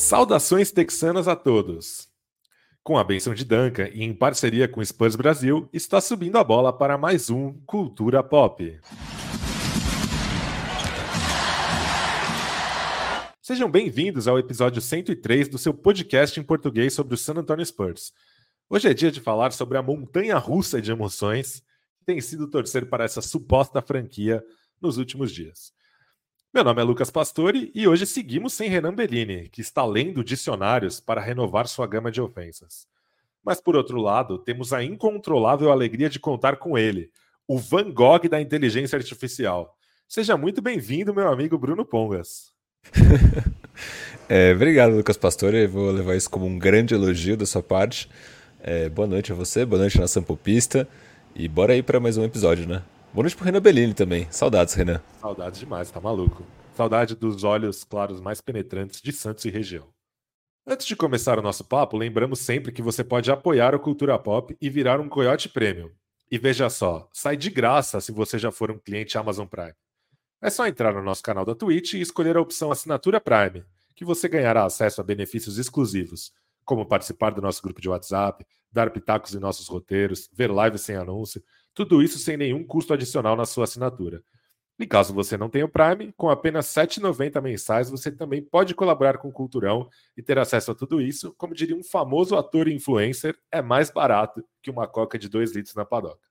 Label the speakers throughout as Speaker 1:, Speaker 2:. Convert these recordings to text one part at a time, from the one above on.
Speaker 1: Saudações texanas a todos! Com a benção de Duncan e em parceria com Spurs Brasil, está subindo a bola para mais um Cultura Pop. Sejam bem-vindos ao episódio 103 do seu podcast em português sobre o San Antonio Spurs. Hoje é dia de falar sobre a montanha russa de emoções que tem sido torcer para essa suposta franquia nos últimos dias. Meu nome é Lucas Pastore e hoje seguimos sem Renan Bellini, que está lendo dicionários para renovar sua gama de ofensas. Mas por outro lado, temos a incontrolável alegria de contar com ele, o Van Gogh da inteligência artificial. Seja muito bem-vindo, meu amigo Bruno Pongas.
Speaker 2: é, obrigado, Lucas Pastore. vou levar isso como um grande elogio da sua parte. É, boa noite a você, boa noite na Sampopista. E bora aí para mais um episódio, né? Boa noite pro Renan Bellini também. Saudades, Renan.
Speaker 1: Saudades demais, tá maluco. Saudade dos olhos claros mais penetrantes de Santos e região. Antes de começar o nosso papo, lembramos sempre que você pode apoiar o Cultura Pop e virar um Coyote Premium. E veja só, sai de graça se você já for um cliente Amazon Prime. É só entrar no nosso canal da Twitch e escolher a opção Assinatura Prime, que você ganhará acesso a benefícios exclusivos, como participar do nosso grupo de WhatsApp, dar pitacos em nossos roteiros, ver lives sem anúncio tudo isso sem nenhum custo adicional na sua assinatura. E caso você não tenha o Prime, com apenas R$ 7,90 mensais, você também pode colaborar com o Culturão e ter acesso a tudo isso. Como diria um famoso ator e influencer, é mais barato que uma coca de 2 litros na padoca.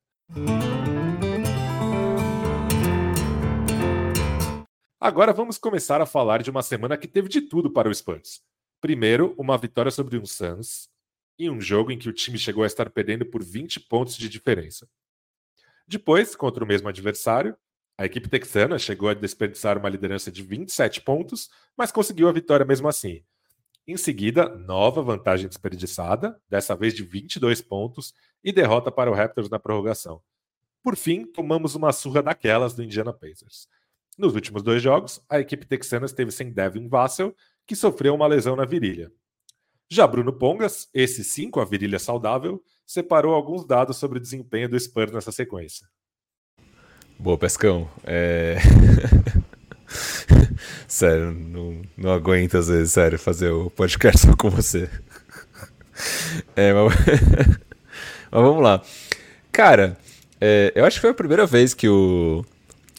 Speaker 1: Agora vamos começar a falar de uma semana que teve de tudo para o Spurs. Primeiro, uma vitória sobre um Suns, em um jogo em que o time chegou a estar perdendo por 20 pontos de diferença. Depois, contra o mesmo adversário, a equipe texana chegou a desperdiçar uma liderança de 27 pontos, mas conseguiu a vitória mesmo assim. Em seguida, nova vantagem desperdiçada, dessa vez de 22 pontos, e derrota para o Raptors na prorrogação. Por fim, tomamos uma surra daquelas do Indiana Pacers. Nos últimos dois jogos, a equipe texana esteve sem Devin Vassell, que sofreu uma lesão na virilha. Já Bruno Pongas, esse sim com a virilha saudável, separou alguns dados sobre o desempenho do Spurs nessa sequência.
Speaker 2: Boa, Pescão. É... sério, não, não aguento às vezes, sério, fazer o podcast só com você. É, mas... mas vamos lá. Cara, é, eu acho que foi a primeira vez que o,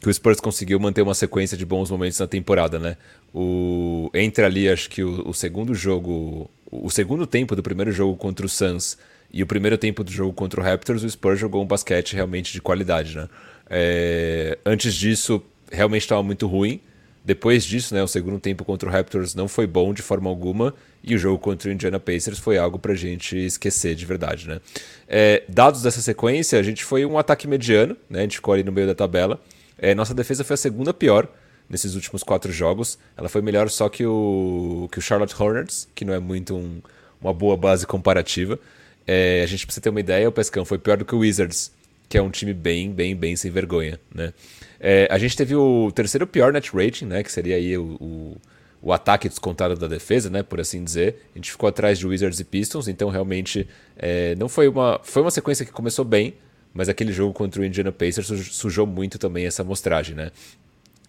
Speaker 2: que o Spurs conseguiu manter uma sequência de bons momentos na temporada, né? O, entre ali, acho que o, o segundo jogo, o segundo tempo do primeiro jogo contra o Suns e o primeiro tempo do jogo contra o Raptors, o Spurs jogou um basquete realmente de qualidade, né? É, antes disso, realmente estava muito ruim. Depois disso, né, o segundo tempo contra o Raptors não foi bom de forma alguma. E o jogo contra o Indiana Pacers foi algo para a gente esquecer de verdade, né? É, dados dessa sequência, a gente foi um ataque mediano, né? A gente ficou ali no meio da tabela. É, nossa defesa foi a segunda pior nesses últimos quatro jogos. Ela foi melhor só que o, que o Charlotte Hornets, que não é muito um, uma boa base comparativa. É, a gente precisa ter uma ideia, o Pescão foi pior do que o Wizards, que é um time bem, bem, bem sem vergonha, né? É, a gente teve o terceiro pior net rating, né? Que seria aí o, o, o, ataque descontado da defesa, né? Por assim dizer. A gente ficou atrás de Wizards e Pistons, então realmente é, não foi uma. Foi uma sequência que começou bem, mas aquele jogo contra o Indiana Pacers sujou muito também essa amostragem, né?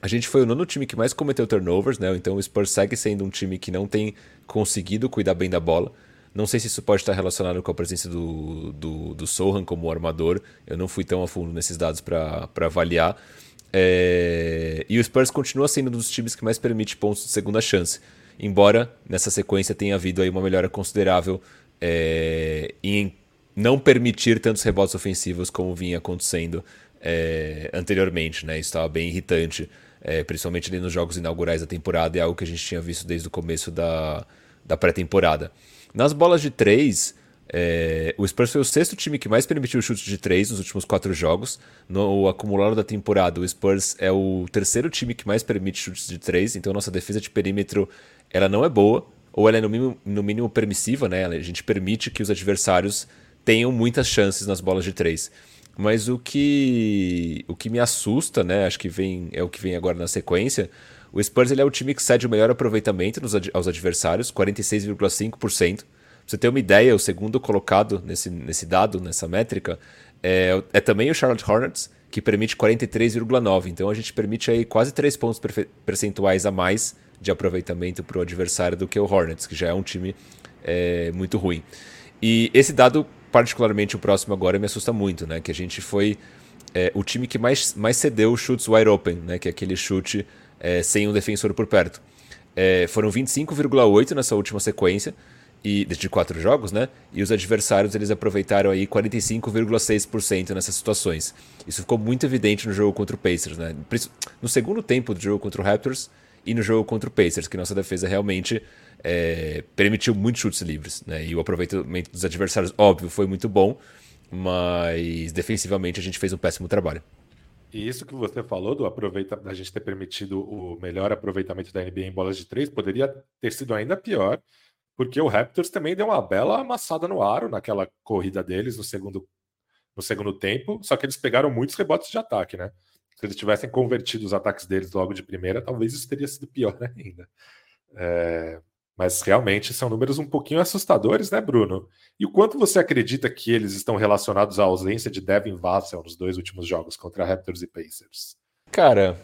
Speaker 2: A gente foi o nono time que mais cometeu turnovers, né? Então o Spurs segue sendo um time que não tem conseguido cuidar bem da bola. Não sei se isso pode estar relacionado com a presença do, do, do Sohan como armador. Eu não fui tão a fundo nesses dados para avaliar. É... E o Spurs continua sendo um dos times que mais permite pontos de segunda chance. Embora nessa sequência tenha havido aí uma melhora considerável é... em não permitir tantos rebotes ofensivos como vinha acontecendo é... anteriormente. Né? Isso estava bem irritante, é, principalmente nos jogos inaugurais da temporada. É algo que a gente tinha visto desde o começo da, da pré-temporada. Nas bolas de três, é, o Spurs foi o sexto time que mais permitiu chutes de três nos últimos quatro jogos. No acumulado da temporada, o Spurs é o terceiro time que mais permite chutes de três. Então, nossa defesa de perímetro ela não é boa, ou ela é no mínimo, no mínimo permissiva, né? A gente permite que os adversários tenham muitas chances nas bolas de três. Mas o que, o que me assusta, né? Acho que vem, é o que vem agora na sequência o Spurs ele é o time que cede o melhor aproveitamento nos aos adversários, 46,5%. Pra você ter uma ideia, o segundo colocado nesse, nesse dado, nessa métrica, é, é também o Charlotte Hornets, que permite 43,9%. Então a gente permite aí quase 3 pontos percentuais a mais de aproveitamento para o adversário do que o Hornets, que já é um time é, muito ruim. E esse dado, particularmente o próximo agora, me assusta muito, né? Que a gente foi é, o time que mais, mais cedeu chutes wide open, né? Que é aquele chute é, sem um defensor por perto. É, foram 25,8 nessa última sequência e de quatro jogos, né? E os adversários eles aproveitaram aí 45,6% nessas situações. Isso ficou muito evidente no jogo contra o Pacers, né? No segundo tempo do jogo contra o Raptors e no jogo contra o Pacers, que nossa defesa realmente é, permitiu muitos chutes livres, né? E o aproveitamento dos adversários, óbvio, foi muito bom, mas defensivamente a gente fez um péssimo trabalho.
Speaker 1: E isso que você falou do aproveita da gente ter permitido o melhor aproveitamento da NBA em bolas de três poderia ter sido ainda pior porque o Raptors também deu uma bela amassada no aro naquela corrida deles no segundo, no segundo tempo, só que eles pegaram muitos rebotes de ataque, né? Se eles tivessem convertido os ataques deles logo de primeira, talvez isso teria sido pior ainda. É, mas realmente são números um pouquinho assustadores, né, Bruno? E o quanto você acredita que eles estão relacionados à ausência de Devin Vassell nos dois últimos jogos contra Raptors e Pacers?
Speaker 2: Cara,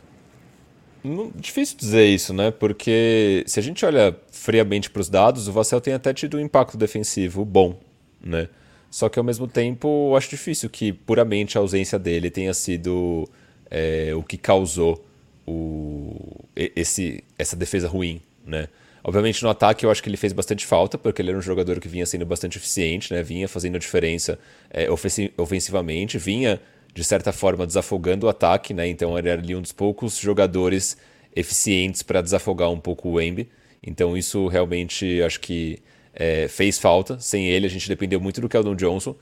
Speaker 2: difícil dizer isso, né? Porque se a gente olha friamente para os dados, o Vassell tem até tido um impacto defensivo bom, né? Só que ao mesmo tempo, acho difícil que puramente a ausência dele tenha sido é, o que causou o, esse, essa defesa ruim, né? Obviamente no ataque eu acho que ele fez bastante falta, porque ele era um jogador que vinha sendo bastante eficiente, né? Vinha fazendo a diferença é, ofensivamente, vinha de certa forma, desafogando o ataque, né? Então ele era ali um dos poucos jogadores eficientes para desafogar um pouco o Embi. Então isso realmente acho que é, fez falta. Sem ele, a gente dependeu muito do Keldon Johnson,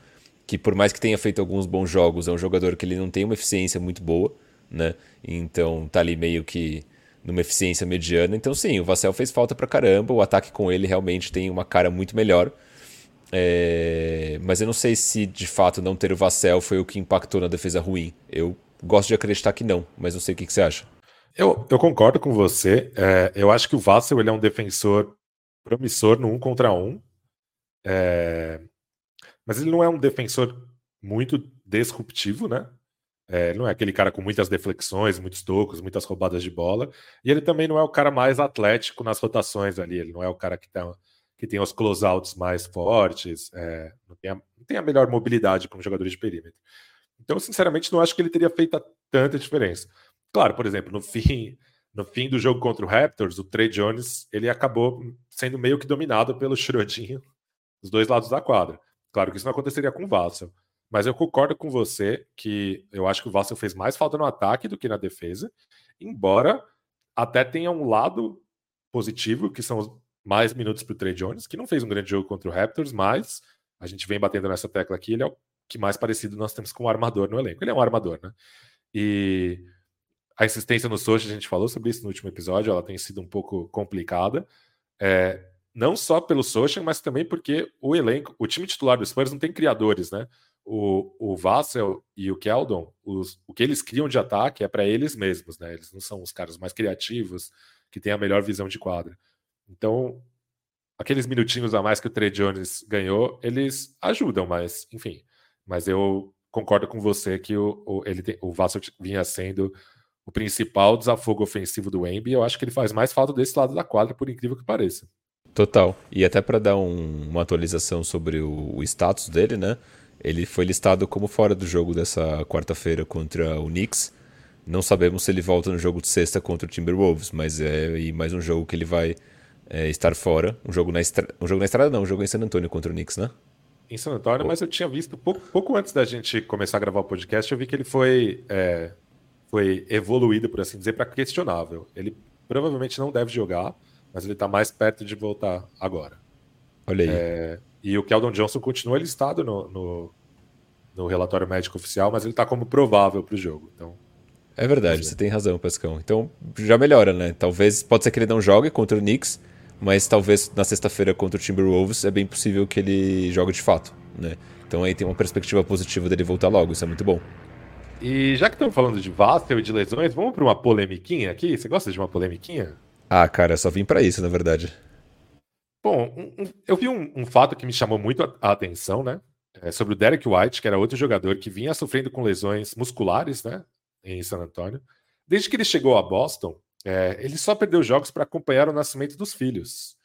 Speaker 2: que por mais que tenha feito alguns bons jogos, é um jogador que ele não tem uma eficiência muito boa, né? Então tá ali meio que numa eficiência mediana. Então sim, o Vassell fez falta pra caramba. O ataque com ele realmente tem uma cara muito melhor. É, mas eu não sei se de fato não ter o Vassell foi o que impactou na defesa ruim. Eu gosto de acreditar que não, mas não sei o que, que você acha.
Speaker 1: Eu, eu concordo com você. É, eu acho que o Vassell ele é um defensor promissor no um contra um. É, mas ele não é um defensor muito disruptivo, né? É, não é aquele cara com muitas deflexões, muitos tocos, muitas roubadas de bola. E ele também não é o cara mais atlético nas rotações ali. Ele não é o cara que tá que tem os closeouts mais fortes, é, não, tem a, não, tem a, melhor mobilidade para um jogador de perímetro. Então, sinceramente, não acho que ele teria feito tanta diferença. Claro, por exemplo, no fim, no fim do jogo contra o Raptors, o Trey Jones ele acabou sendo meio que dominado pelo Schrodinho dos dois lados da quadra. Claro que isso não aconteceria com o Vassell, mas eu concordo com você que eu acho que o Vassell fez mais falta no ataque do que na defesa, embora até tenha um lado positivo, que são mais minutos para o Trey Jones, que não fez um grande jogo contra o Raptors, mas a gente vem batendo nessa tecla aqui, ele é o que mais parecido nós temos com o armador no elenco. Ele é um armador, né? E a insistência no social, a gente falou sobre isso no último episódio, ela tem sido um pouco complicada. É, não só pelo social, mas também porque o elenco, o time titular do Spurs não tem criadores, né? O, o Vassell e o Keldon, os, o que eles criam de ataque é para eles mesmos, né? Eles não são os caras mais criativos, que têm a melhor visão de quadra. Então, aqueles minutinhos a mais que o Trey Jones ganhou, eles ajudam, mas, enfim. Mas eu concordo com você que o, o, ele tem, o Vassell vinha sendo o principal desafogo ofensivo do Embi. Eu acho que ele faz mais falta desse lado da quadra, por incrível que pareça.
Speaker 2: Total. E até para dar um, uma atualização sobre o, o, status dele, né? Ele foi listado como fora do jogo dessa quarta-feira contra o Knicks. Não sabemos se ele volta no jogo de sexta contra o Timberwolves, mas é mais um jogo que ele vai é, estar fora. Um jogo, na estra... um jogo na estrada, não, um jogo em San Antônio contra o Knicks, né?
Speaker 1: Em San Antônio, mas eu tinha visto pouco, pouco, antes da gente começar a gravar o podcast, eu vi que ele foi, é, foi evoluído, por assim dizer, para questionável. Ele provavelmente não deve jogar, mas ele está mais perto de voltar agora.
Speaker 2: Olha aí.
Speaker 1: É, e o Keldon Johnson continua listado no, no, no relatório médico oficial, mas ele está como provável para o jogo. Então,
Speaker 2: é verdade, você tem razão, Pescão. Então já melhora, né? Talvez, pode ser que ele não jogue contra o Knicks, mas talvez na sexta-feira contra o Timberwolves é bem possível que ele jogue de fato, né? Então aí tem uma perspectiva positiva dele voltar logo, isso é muito bom.
Speaker 1: E já que estamos falando de Vassell e de lesões, vamos para uma polemiquinha aqui? Você gosta de uma polemiquinha?
Speaker 2: Ah, cara, eu só vim para isso, na verdade.
Speaker 1: Bom, um, um, eu vi um, um, fato que me chamou muito a, a atenção, né? É sobre o Derek White, que era outro jogador que vinha sofrendo com lesões musculares, né? Em San Antonio. Desde que ele chegou a Boston, é, ele só perdeu jogos para acompanhar o nascimento dos filhos.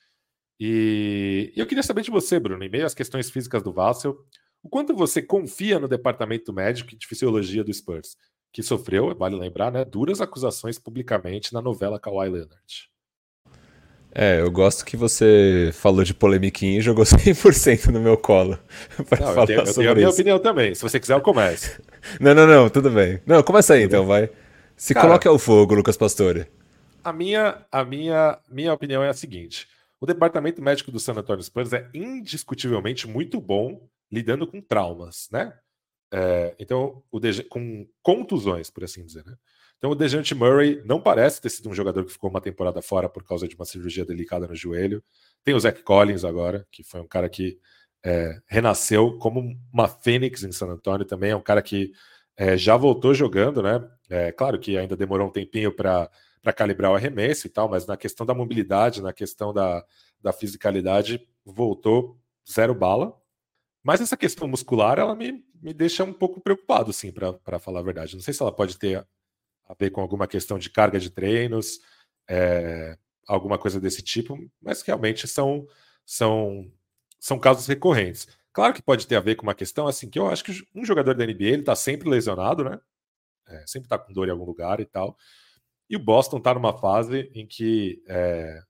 Speaker 1: E, e, eu queria saber de você, Bruno, em meio às questões físicas do Vassel, o quanto você confia no departamento médico de fisiologia do Spurs, que sofreu, vale lembrar, né, duras acusações publicamente na novela Kawhi Leonard.
Speaker 2: É, eu gosto que você falou de polemiquinha e jogou 100% no meu colo.
Speaker 1: Não, eu tenho, eu tenho a minha opinião também. Se você quiser, eu começo.
Speaker 2: não, não, não, tudo bem. Não, começa aí tudo então, bem. vai. Se Cara, coloque ao fogo, Lucas Pastore.
Speaker 1: A minha, a minha, minha opinião é a seguinte: o departamento médico do San Antonio Spurs é indiscutivelmente muito bom lidando com traumas, né? É, então, o com contusões, por assim dizer, né? Então, o Dejante Murray não parece ter sido um jogador que ficou uma temporada fora por causa de uma cirurgia delicada no joelho. Tem o Zach Collins agora, que foi um cara que é, renasceu como uma fênix em San Antonio também. É um cara que é, já voltou jogando, né? É, claro que ainda demorou um tempinho para calibrar o arremesso e tal, mas na questão da mobilidade, na questão da, da fisicalidade, voltou zero bala. Mas essa questão muscular, ela me, me deixa um pouco preocupado, sim, para falar a verdade. Não sei se ela pode ter a ver com alguma questão de carga de treinos, é, alguma coisa desse tipo, mas realmente são, são, são casos recorrentes. Claro que pode ter a ver com uma questão assim, que eu acho que um jogador da NBA ele tá sempre lesionado, né? É, sempre tá com dor em algum lugar e tal. E o Boston tá numa fase em que é,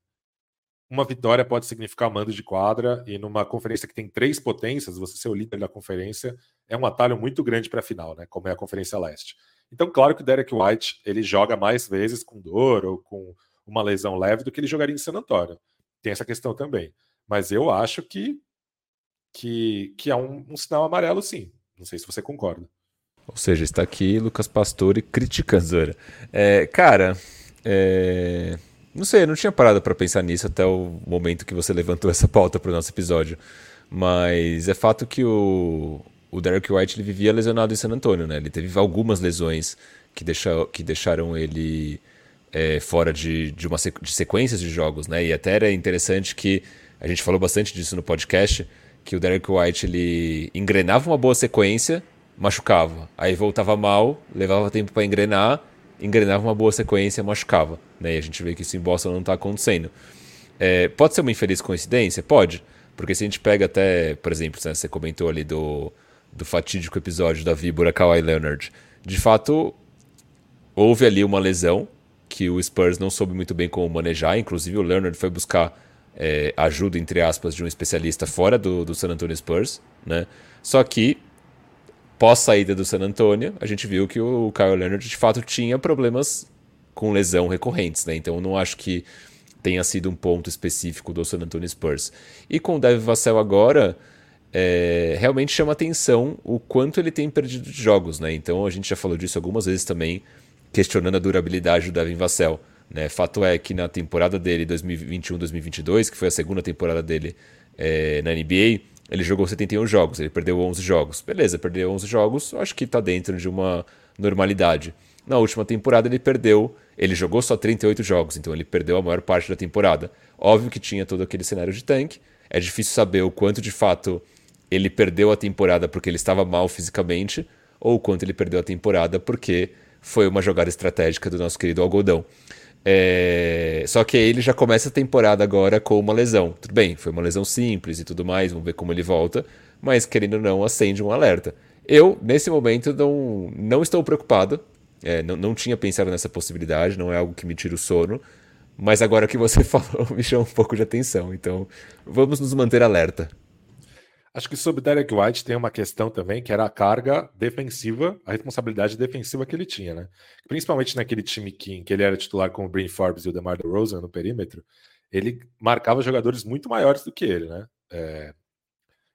Speaker 1: uma vitória pode significar mando de quadra, e numa conferência que tem três potências, você ser o líder da conferência é um atalho muito grande para a final, né? Como é a Conferência Leste. Então, claro que o Derek White ele joga mais vezes com dor ou com uma lesão leve do que ele jogaria em San Antonio. Tem essa questão também. Mas eu acho que que, que é um, um sinal amarelo, sim. Não sei se você concorda.
Speaker 2: Ou seja, está aqui Lucas Pastore criticando Zora. É, cara, é... não sei, eu não tinha parado para pensar nisso até o momento que você levantou essa pauta para o nosso episódio. Mas é fato que o, o Derek White ele vivia lesionado em San Antonio, né? Ele teve algumas lesões que, deixa, que deixaram ele é, fora de, de, uma de sequências de jogos, né? E até era interessante que a gente falou bastante disso no podcast, que o Derek White ele engrenava uma boa sequência, machucava, aí voltava mal, levava tempo para engrenar, engrenava uma boa sequência, machucava, né? E a gente vê que isso em Boston não está acontecendo. É, pode ser uma infeliz coincidência? Pode. Porque se a gente pega até, por exemplo, né, você comentou ali do, do fatídico episódio da víbora Kawhi Leonard. De fato, houve ali uma lesão que o Spurs não soube muito bem como manejar. Inclusive, o Leonard foi buscar é, ajuda, entre aspas, de um especialista fora do, do San Antonio Spurs. Né? Só que, pós saída do San Antonio, a gente viu que o Kyle Leonard de fato tinha problemas com lesão recorrentes. Né? Então, não acho que tenha sido um ponto específico do San Antonio Spurs. E com o Devin Vassell agora é, realmente chama atenção o quanto ele tem perdido de jogos, né? Então a gente já falou disso algumas vezes também, questionando a durabilidade do Devin Vassell. Né? Fato é que na temporada dele 2021-2022, que foi a segunda temporada dele é, na NBA, ele jogou 71 jogos, ele perdeu 11 jogos. Beleza, perdeu 11 jogos, acho que está dentro de uma normalidade. Na última temporada ele perdeu, ele jogou só 38 jogos, então ele perdeu a maior parte da temporada. Óbvio que tinha todo aquele cenário de tanque, é difícil saber o quanto de fato ele perdeu a temporada porque ele estava mal fisicamente, ou quanto ele perdeu a temporada porque foi uma jogada estratégica do nosso querido algodão. É... Só que ele já começa a temporada agora com uma lesão. Tudo bem, foi uma lesão simples e tudo mais, vamos ver como ele volta, mas querendo ou não, acende um alerta. Eu, nesse momento, não, não estou preocupado, é, não, não tinha pensado nessa possibilidade, não é algo que me tira o sono, mas agora que você falou me chama um pouco de atenção, então vamos nos manter alerta.
Speaker 1: Acho que sobre Derek White tem uma questão também, que era a carga defensiva, a responsabilidade defensiva que ele tinha, né? Principalmente naquele time que, em que ele era titular com o Bryn Forbes e o DeMar DeRozan no perímetro, ele marcava jogadores muito maiores do que ele, né? É...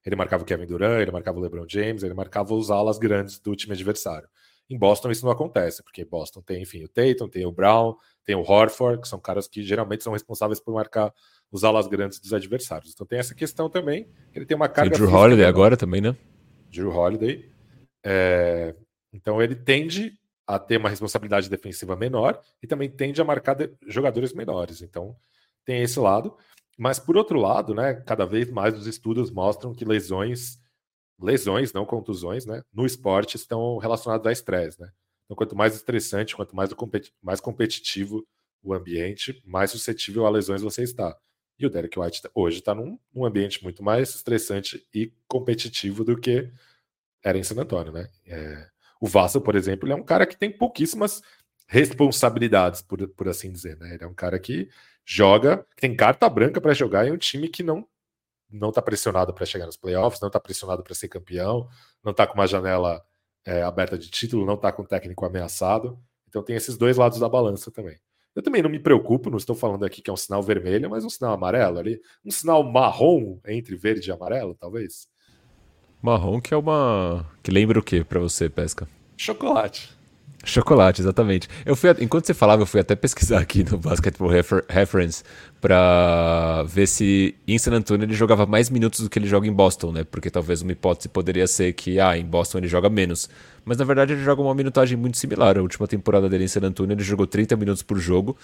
Speaker 1: Ele marcava o Kevin Durant, ele marcava o LeBron James, ele marcava os alas grandes do time adversário. Em Boston isso não acontece, porque Boston tem, enfim, o Tatum, tem o Brown, tem o Horford, que são caras que geralmente são responsáveis por marcar os alas grandes dos adversários. Então tem essa questão também. Ele tem uma carga.
Speaker 2: Tem Drew Holiday menor. agora também, né?
Speaker 1: Drew Holiday. É... Então ele tende a ter uma responsabilidade defensiva menor e também tende a marcar jogadores menores. Então tem esse lado. Mas por outro lado, né, cada vez mais os estudos mostram que lesões, lesões, não contusões, né, no esporte estão relacionadas a estresse, né? Então quanto mais estressante, quanto mais, competi mais competitivo o ambiente, mais suscetível a lesões você está. E o Derek White tá, hoje está num, num, ambiente muito mais estressante e competitivo do que era em San Antônio, né? É, o Vassal, por exemplo, é um cara que tem pouquíssimas responsabilidades, por, por assim dizer, né? Ele é um cara que joga, tem carta branca para jogar em um time que não não está pressionado para chegar nos playoffs, não está pressionado para ser campeão, não está com uma janela é, aberta de título, não está com o técnico ameaçado. Então tem esses dois lados da balança também. Eu também não me preocupo, não estou falando aqui que é um sinal vermelho, mas um sinal amarelo ali, um sinal marrom entre verde e amarelo, talvez.
Speaker 2: Marrom que é uma que lembra o que para você, pesca?
Speaker 1: Chocolate.
Speaker 2: Chocolate, exatamente. Eu fui, enquanto você falava, eu fui até pesquisar aqui no Basketball Refer Reference para ver se em San Antonio ele jogava mais minutos do que ele joga em Boston, né? Porque talvez uma hipótese poderia ser que, ah, em Boston ele joga menos. Mas na verdade ele joga uma minutagem muito similar. A última temporada dele em San Antonio ele jogou 30 minutos por jogo.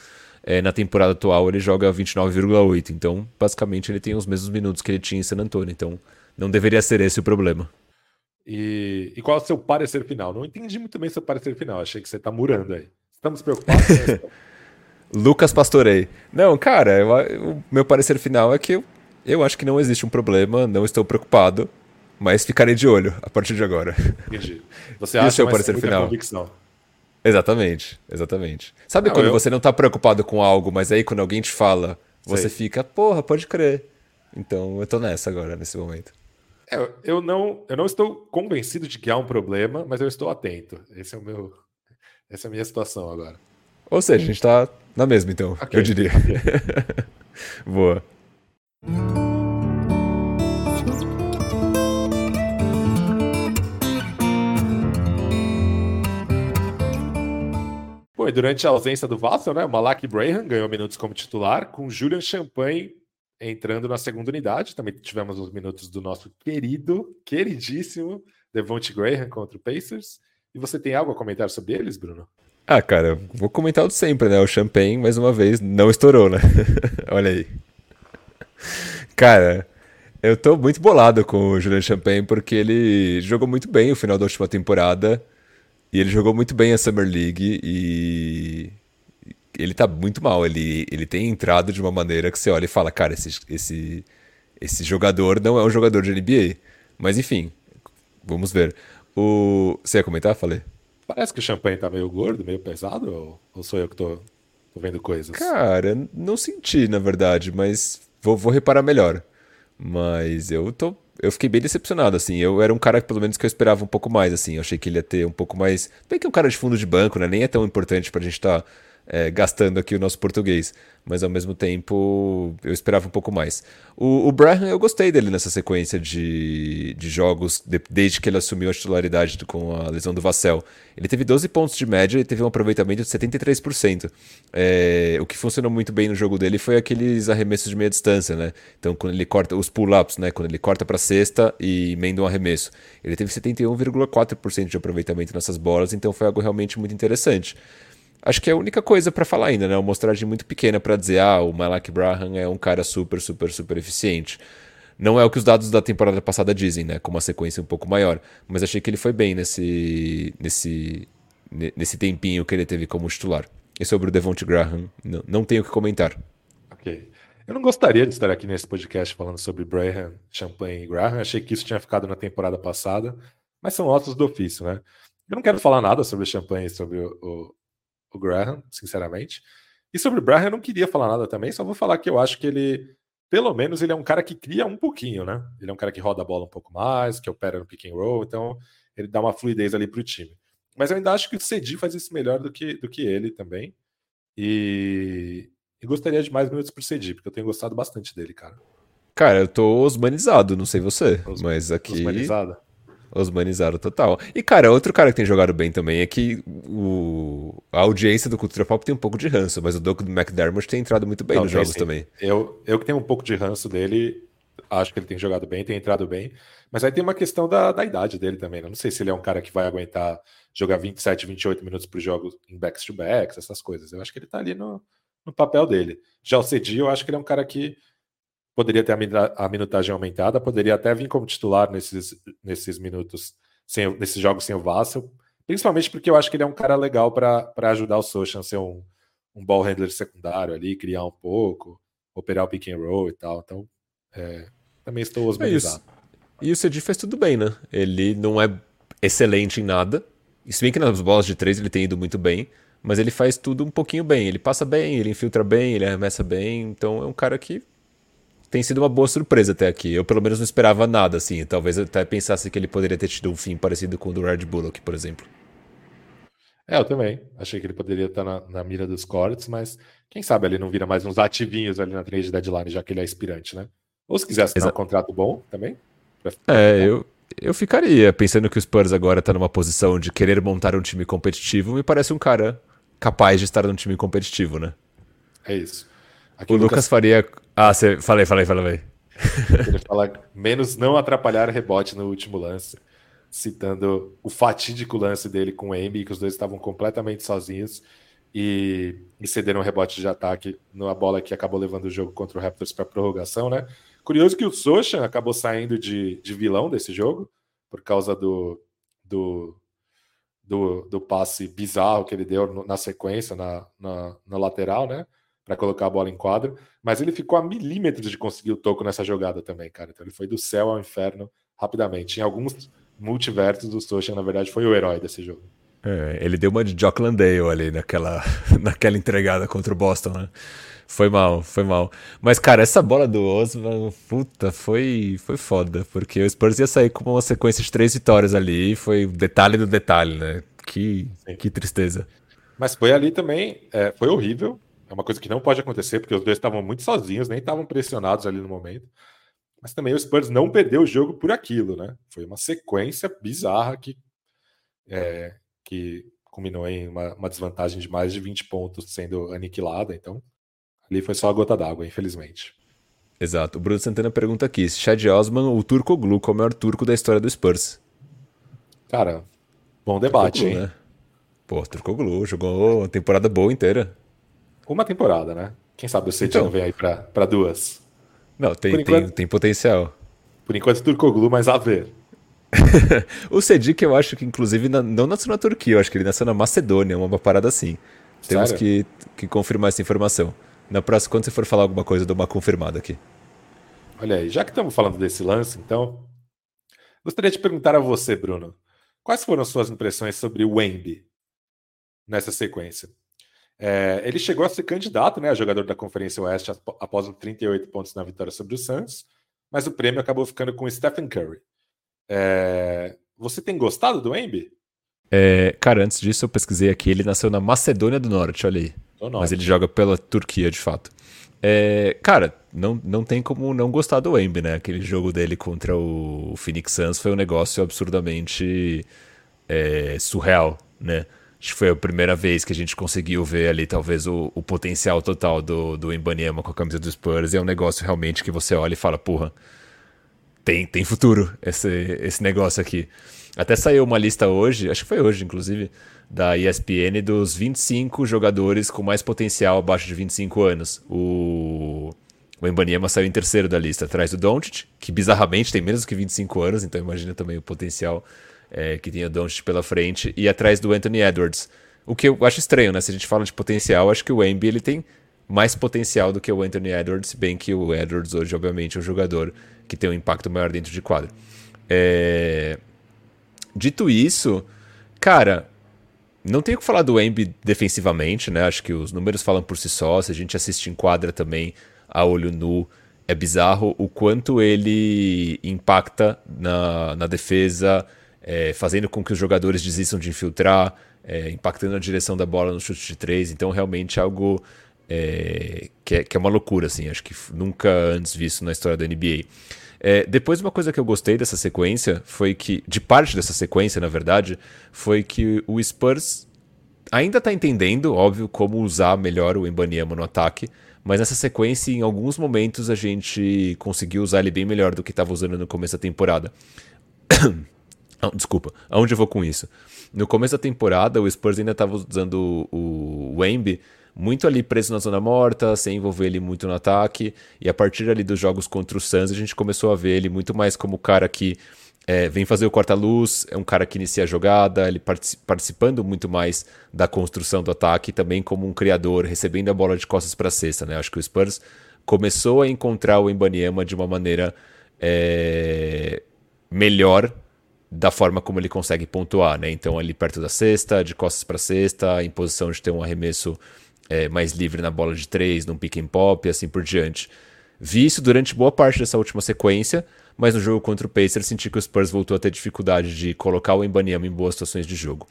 Speaker 2: É, na temporada atual ele joga 29,8. Então, basicamente, ele tem os mesmos minutos que ele tinha em San Antonio. Então, não deveria ser esse o problema.
Speaker 1: E, e qual é o seu parecer final? Não entendi muito bem seu parecer final. Achei que você está murando aí. Estamos preocupados? Né?
Speaker 2: Lucas Pastorei. Não, cara, eu, o meu parecer final é que eu, eu acho que não existe um problema, não estou preocupado, mas ficarei de olho a partir de agora.
Speaker 1: Entendi. Você acha o seu parecer final? Convicção.
Speaker 2: Exatamente, exatamente. Sabe não, quando eu... você não está preocupado com algo, mas aí quando alguém te fala, você Sei. fica, porra, pode crer. Então eu tô nessa agora, nesse momento.
Speaker 1: É, eu, não, eu não estou convencido de que há um problema, mas eu estou atento. Esse é o meu, essa é a minha situação agora.
Speaker 2: Ou seja, a gente está na mesma, então, okay. eu diria. Okay. Boa.
Speaker 1: Bom, e durante a ausência do Vassell, né, o Malak Braham ganhou minutos como titular, com Julian Champagne entrando na segunda unidade. Também tivemos os minutos do nosso querido, queridíssimo Devonte Graham contra o Pacers. E você tem algo a comentar sobre eles, Bruno?
Speaker 2: Ah, cara, vou comentar o de sempre, né? O Champagne, mais uma vez, não estourou, né? Olha aí. Cara, eu tô muito bolado com o Julian Champagne porque ele jogou muito bem o final da última temporada. E ele jogou muito bem a Summer League e ele tá muito mal. Ele, ele tem entrado de uma maneira que você olha e fala, cara, esse, esse, esse jogador não é um jogador de NBA. Mas enfim, vamos ver. O... Você ia comentar? Falei.
Speaker 1: Parece que o champanhe tá meio gordo, meio pesado, ou, ou sou eu que tô, tô, vendo coisas?
Speaker 2: Cara, não senti, na verdade, mas vou, vou reparar melhor. Mas eu tô. Eu fiquei bem decepcionado, assim. Eu era um cara, pelo menos, que eu esperava um pouco mais, assim. Eu achei que ele ia ter um pouco mais. Bem que é um cara de fundo de banco, né? Nem é tão importante pra gente estar. Tá é, gastando aqui o nosso português, mas ao mesmo tempo eu esperava um pouco mais. O, o Braham, eu gostei dele nessa sequência de, de jogos, de, desde que ele assumiu a titularidade com a lesão do Vassell. Ele teve 12 pontos de média e teve um aproveitamento de 73%. É, o que funcionou muito bem no jogo dele foi aqueles arremessos de meia distância, né? Então, quando ele corta os pull-ups, né? Quando ele corta para cesta e emenda um arremesso. Ele teve 71,4% de aproveitamento nessas bolas, então foi algo realmente muito interessante. Acho que é a única coisa para falar ainda, né? Uma mostragem muito pequena para dizer, ah, o Malak Braham é um cara super, super, super eficiente. Não é o que os dados da temporada passada dizem, né? Com uma sequência um pouco maior. Mas achei que ele foi bem nesse, nesse, nesse tempinho que ele teve como titular. E sobre o Devonte Graham, não, não tenho o que comentar.
Speaker 1: Ok. Eu não gostaria de estar aqui nesse podcast falando sobre Braham, Champagne e Graham. Achei que isso tinha ficado na temporada passada. Mas são ossos do ofício, né? Eu não quero falar nada sobre o Champagne e sobre o o Graham, sinceramente. E sobre o Graham eu não queria falar nada também, só vou falar que eu acho que ele, pelo menos, ele é um cara que cria um pouquinho, né? Ele é um cara que roda a bola um pouco mais, que opera no pick and roll, então ele dá uma fluidez ali para o time. Mas eu ainda acho que o Cedi faz isso melhor do que, do que ele também. E, e gostaria de mais minutos pro Cedi, porque eu tenho gostado bastante dele, cara.
Speaker 2: Cara, eu tô osmanizado, não sei você, Os, mas aqui. Osmanizado? Osmanizaram total. E, cara, outro cara que tem jogado bem também é que o... a audiência do Cultura Pop tem um pouco de ranço, mas o Doug McDermott tem entrado muito bem Não, nos jogos sim. também.
Speaker 1: Eu, eu que tenho um pouco de ranço dele, acho que ele tem jogado bem, tem entrado bem. Mas aí tem uma questão da, da idade dele também. Né? Não sei se ele é um cara que vai aguentar jogar 27, 28 minutos por jogo em backs-to-backs, essas coisas. Eu acho que ele tá ali no, no papel dele. Já o Cedi, eu acho que ele é um cara que poderia ter a minutagem aumentada, poderia até vir como titular nesses, nesses minutos, sem, nesses jogos sem o Vassel, principalmente porque eu acho que ele é um cara legal para ajudar o Sochan a ser um, um ball handler secundário ali, criar um pouco, operar o pick and roll e tal. Então, é, também estou osmorizado.
Speaker 2: É e o Cedi faz tudo bem, né? Ele não é excelente em nada. E se bem que nas bolas de três ele tem ido muito bem, mas ele faz tudo um pouquinho bem. Ele passa bem, ele infiltra bem, ele arremessa bem. Então é um cara que tem sido uma boa surpresa até aqui. Eu pelo menos não esperava nada assim. Talvez eu até pensasse que ele poderia ter tido um fim parecido com o do Red Bullock, por exemplo.
Speaker 1: É, eu também. Achei que ele poderia estar na, na mira dos cortes, mas quem sabe ele não vira mais uns ativinhos ali na trade deadline, já que ele é aspirante, né? Ou se quiser assinar um contrato bom também.
Speaker 2: É, eu, eu ficaria pensando que o Spurs agora está numa posição de querer montar um time competitivo. Me parece um cara capaz de estar num time competitivo, né?
Speaker 1: É isso.
Speaker 2: Aqui o Lucas... Lucas faria. Ah, você. Falei, falei, falei.
Speaker 1: Ele fala menos não atrapalhar rebote no último lance, citando o fatídico lance dele com o Embi, que os dois estavam completamente sozinhos e, e cederam um rebote de ataque numa bola que acabou levando o jogo contra o Raptors para prorrogação, né? Curioso que o Sochan acabou saindo de, de vilão desse jogo, por causa do, do, do, do passe bizarro que ele deu na sequência, na, na, na lateral, né? Para colocar a bola em quadro. Mas ele ficou a milímetros de conseguir o toco nessa jogada também, cara. Então ele foi do céu ao inferno rapidamente. Em alguns multiversos, o Sochan, na verdade, foi o herói desse jogo.
Speaker 2: É, ele deu uma de Jock Landale ali naquela, naquela entregada contra o Boston, né? Foi mal, foi mal. Mas, cara, essa bola do Osman, puta, foi, foi foda. Porque o Spurs ia sair com uma sequência de três vitórias ali. Foi detalhe do detalhe, né? Que, que tristeza.
Speaker 1: Mas foi ali também, é, foi horrível. É uma coisa que não pode acontecer, porque os dois estavam muito sozinhos, nem estavam pressionados ali no momento. Mas também o Spurs não perdeu o jogo por aquilo, né? Foi uma sequência bizarra que, é, que culminou em uma, uma desvantagem de mais de 20 pontos sendo aniquilada. Então, Ali foi só a gota d'água, infelizmente.
Speaker 2: Exato. O Bruno Santana pergunta aqui: se Chad Osman ou Turkoglu qual é o maior turco da história do Spurs?
Speaker 1: Cara, bom debate, Turkoglu, hein? Né?
Speaker 2: Pô, Turkoglu jogou uma temporada boa inteira.
Speaker 1: Uma temporada, né? Quem sabe o Cedi então, vem aí pra duas.
Speaker 2: Não, tem, enquanto, tem, tem potencial.
Speaker 1: Por enquanto, Turkoglu, mas a ver.
Speaker 2: o Cedi, eu acho que, inclusive, na, não nasceu na Turquia, eu acho que ele nasceu na Macedônia, uma parada assim. Temos que, que confirmar essa informação. Na próxima, quando você for falar alguma coisa, eu dou uma confirmada aqui.
Speaker 1: Olha aí, já que estamos falando desse lance, então, gostaria de perguntar a você, Bruno, quais foram as suas impressões sobre o Wemby nessa sequência? É, ele chegou a ser candidato, né, a jogador da Conferência Oeste após 38 pontos na vitória sobre o Suns, mas o prêmio acabou ficando com o Stephen Curry. É, você tem gostado do Wemby?
Speaker 2: É, cara, antes disso eu pesquisei aqui, ele nasceu na Macedônia do Norte, olha aí. Mas ele joga pela Turquia, de fato. É, cara, não, não tem como não gostar do Embi, né? Aquele jogo dele contra o Phoenix Suns foi um negócio absurdamente é, surreal, né? Acho que foi a primeira vez que a gente conseguiu ver ali, talvez, o, o potencial total do, do Embanyama com a camisa dos Spurs. E é um negócio realmente que você olha e fala, porra, tem, tem futuro esse, esse negócio aqui. Até saiu uma lista hoje, acho que foi hoje, inclusive, da ESPN dos 25 jogadores com mais potencial abaixo de 25 anos. O, o Embanyama saiu em terceiro da lista, atrás do Doncic, que bizarramente tem menos do que 25 anos, então imagina também o potencial é, que tinha o Doncic pela frente, e atrás do Anthony Edwards. O que eu acho estranho, né? Se a gente fala de potencial, acho que o Embi ele tem mais potencial do que o Anthony Edwards, bem que o Edwards hoje, obviamente, é um jogador que tem um impacto maior dentro de quadro. É... Dito isso, cara, não tenho o que falar do Embi defensivamente, né? Acho que os números falam por si só. Se a gente assiste em quadra também a olho nu, é bizarro o quanto ele impacta na, na defesa, é, fazendo com que os jogadores desistam de infiltrar, é, impactando a direção da bola no chute de três. Então, realmente, algo é, que, é, que é uma loucura, assim. Acho que nunca antes visto na história da NBA. É, depois, uma coisa que eu gostei dessa sequência foi que, de parte dessa sequência, na verdade, foi que o Spurs ainda está entendendo, óbvio, como usar melhor o Embanyama no ataque, mas nessa sequência, em alguns momentos, a gente conseguiu usar ele bem melhor do que estava usando no começo da temporada. Desculpa, aonde eu vou com isso? No começo da temporada, o Spurs ainda estava usando o Wemby muito ali preso na zona morta, sem envolver ele muito no ataque. E a partir ali dos jogos contra o Suns, a gente começou a ver ele muito mais como o cara que é, vem fazer o corta-luz, é um cara que inicia a jogada, ele participando muito mais da construção do ataque, também como um criador, recebendo a bola de costas para a cesta. Né? Acho que o Spurs começou a encontrar o Embanyama de uma maneira é, melhor da forma como ele consegue pontuar. Né? Então, ali perto da cesta, de costas para cesta, em posição de ter um arremesso é, mais livre na bola de três, num pick and pop e assim por diante. Vi isso durante boa parte dessa última sequência, mas no jogo contra o Pacers senti que o Spurs voltou a ter dificuldade de colocar o Embanyama em boas situações de jogo.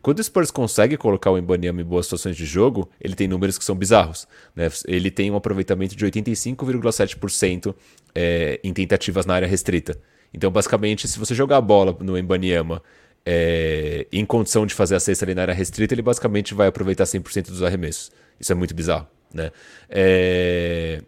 Speaker 2: Quando o Spurs consegue colocar o Embanyama em boas situações de jogo, ele tem números que são bizarros. Né? Ele tem um aproveitamento de 85,7% é, em tentativas na área restrita. Então, basicamente, se você jogar a bola no Embanyama é, em condição de fazer a cesta ali na área restrita, ele basicamente vai aproveitar 100% dos arremessos. Isso é muito bizarro. Né? É,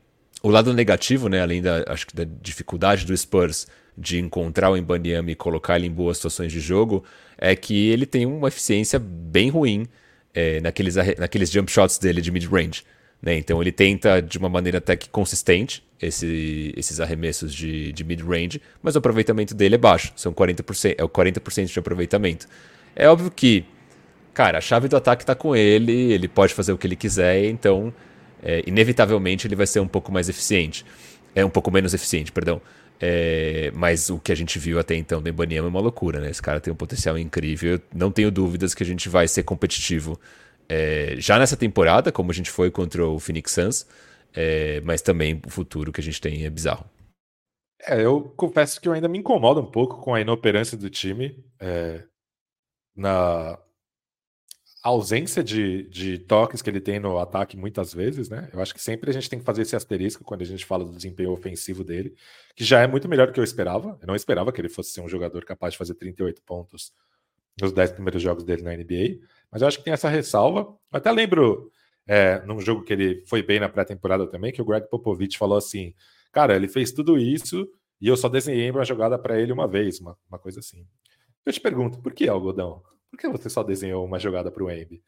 Speaker 2: o lado negativo, né, além da, acho que da dificuldade do Spurs de encontrar o Embanyama e colocar ele em boas situações de jogo, é que ele tem uma eficiência bem ruim é, naqueles, naqueles jump shots dele de mid-range. Né? Então ele tenta de uma maneira até que consistente esse, esses arremessos de, de mid-range, mas o aproveitamento dele é baixo, são 40%, é o 40% de aproveitamento. É óbvio que, cara, a chave do ataque está com ele, ele pode fazer o que ele quiser, então é, inevitavelmente ele vai ser um pouco mais eficiente. É um pouco menos eficiente, perdão. É, mas o que a gente viu até então do Ibaniama é uma loucura, né? Esse cara tem um potencial incrível. Eu não tenho dúvidas que a gente vai ser competitivo é, já nessa temporada, como a gente foi contra o Phoenix Suns, é, mas também o futuro que a gente tem é bizarro.
Speaker 1: É, eu confesso que eu ainda me incomodo um pouco com a inoperância do time é, na, ausência de, de toques que ele tem no ataque muitas vezes, né? Eu acho que sempre a gente tem que fazer esse asterisco quando a gente fala do desempenho ofensivo dele, que já é muito melhor do que eu esperava. Eu não esperava que ele fosse ser um jogador capaz de fazer 38 pontos nos 10 primeiros jogos dele na NBA, mas eu acho que tem essa ressalva. Eu até lembro, é, num jogo que ele foi bem na pré-temporada também, que o Greg Popovich falou assim: cara, ele fez tudo isso e eu só desenhei uma jogada para ele uma vez, uma, uma coisa assim. Eu te pergunto, por que algodão? Por que você só desenhou uma jogada para o Embi?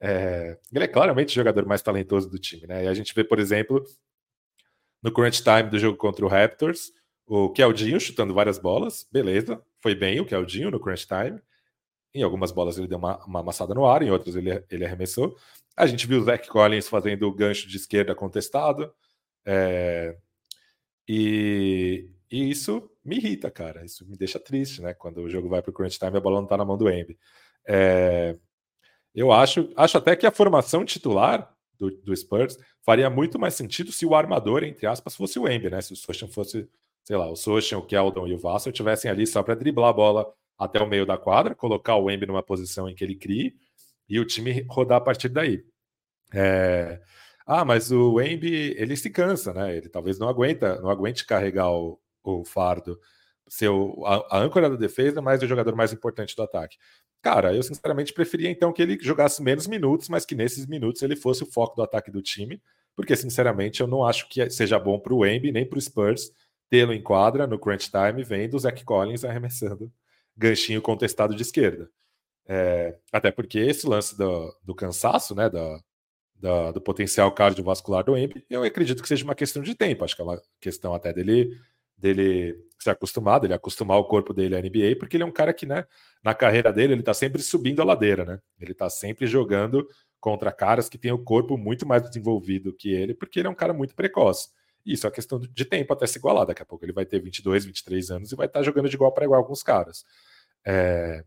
Speaker 1: É, ele é claramente o jogador mais talentoso do time, né? E a gente vê, por exemplo, no crunch time do jogo contra o Raptors, o Keldinho chutando várias bolas, beleza, foi bem o Keldinho no crunch time. Em algumas bolas ele deu uma, uma amassada no ar, em outras ele, ele arremessou. A gente viu o Zach Collins fazendo o gancho de esquerda contestado. É, e, e, isso me irrita, cara. Isso me deixa triste, né? Quando o jogo vai para o crunch time a bola não está na mão do Embi. É, eu acho, acho até que a formação titular do, do, Spurs faria muito mais sentido se o armador, entre aspas, fosse o Embiid, né? Se o Sochan fosse, sei lá, o Sochan, o Keldon e o Vassell tivessem ali só para driblar a bola até o meio da quadra, colocar o Embiid numa posição em que ele crie e o time rodar a partir daí. É... Ah, mas o Embiid, ele se cansa, né? Ele talvez não aguenta, não aguente carregar o, o fardo, ser o, a, a âncora da defesa, mas o jogador mais importante do ataque. Cara, eu sinceramente preferia então que ele jogasse menos minutos, mas que nesses minutos ele fosse o foco do ataque do time, porque sinceramente eu não acho que seja bom para o Embi nem para o Spurs tê-lo em quadra no crunch time vendo o Zach Collins arremessando ganchinho contestado de esquerda. É, até porque esse lance do, do cansaço, né, da, do potencial cardiovascular do Embi, eu acredito que seja uma questão de tempo. Acho que é uma questão até dele dele ser acostumado, ele acostumar o corpo dele à NBA, porque ele é um cara que, né, na carreira dele, ele tá sempre subindo a ladeira, né? Ele tá sempre jogando contra caras que têm o corpo muito mais desenvolvido que ele, porque ele é um cara muito precoce. Isso é questão de tempo até se igualar. Daqui a pouco ele vai ter 22, 23 anos e vai estar tá jogando de igual para igual alguns caras. É...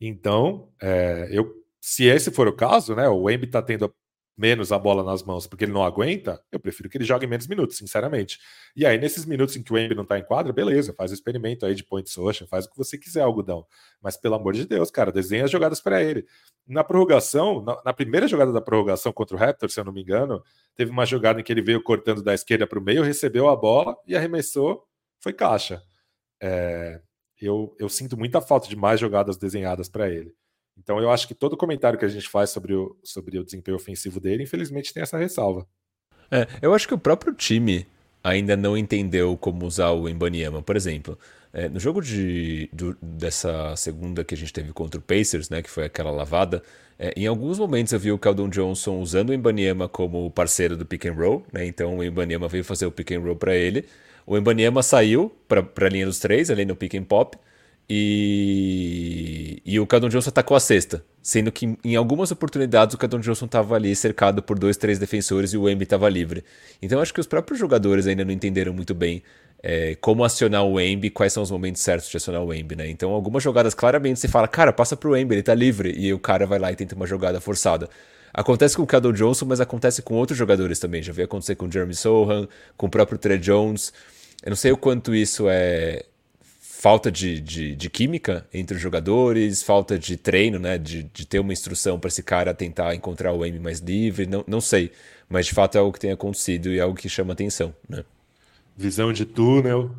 Speaker 1: Então, é... eu, se esse for o caso, né, o Embi tá tendo menos a bola nas mãos porque ele não aguenta, eu prefiro que ele jogue menos minutos, sinceramente. E aí, nesses minutos em que o Embi não tá em quadra, beleza, faz o experimento aí de point social, faz o que você quiser, algodão. Mas pelo amor de Deus, cara, desenha as jogadas para ele. Na prorrogação, na, na, primeira jogada da prorrogação contra o Raptors, se eu não me engano, teve uma jogada em que ele veio cortando da esquerda para o meio, recebeu a bola e arremessou, foi caixa. É, eu, eu sinto muita falta de mais jogadas desenhadas para ele. Então eu acho que todo comentário que a gente faz sobre o, sobre o desempenho ofensivo dele, infelizmente, tem essa ressalva.
Speaker 2: É, eu acho que o próprio time ainda não entendeu como usar o Embanyama. Por exemplo, é, no jogo de, do, dessa segunda que a gente teve contra o Pacers, né, que foi aquela lavada, é, em alguns momentos eu vi o Keldon Johnson usando o Embanyama como parceiro do pick and roll, né, então o Embanyama veio fazer o pick and roll para ele. O Embanyama saiu para a linha dos três, ali no pick and pop, E, e o Cadon Johnson atacou a sexta, sendo que em algumas oportunidades o Cadon Johnson estava ali cercado por dois, três defensores e o Embi estava livre. Então acho que os próprios jogadores ainda não entenderam muito bem é, como acionar o Embi, quais são os momentos certos de acionar o Embi, né? Então algumas jogadas claramente você fala, cara, passa pro Embi, ele tá livre, e o cara vai lá e tenta uma jogada forçada. Acontece com o Cadon Johnson, mas acontece com outros jogadores também. Já vi acontecer com o Jeremy Sohan, com o próprio Trey Jones. Eu não sei o quanto isso é falta de, de, de, química entre os jogadores, falta de treino, né? De, de ter uma instrução para esse cara tentar encontrar o aim mais livre, não, não sei. Mas de fato é algo que tem acontecido e é algo que chama atenção, né?
Speaker 1: Visão de túnel.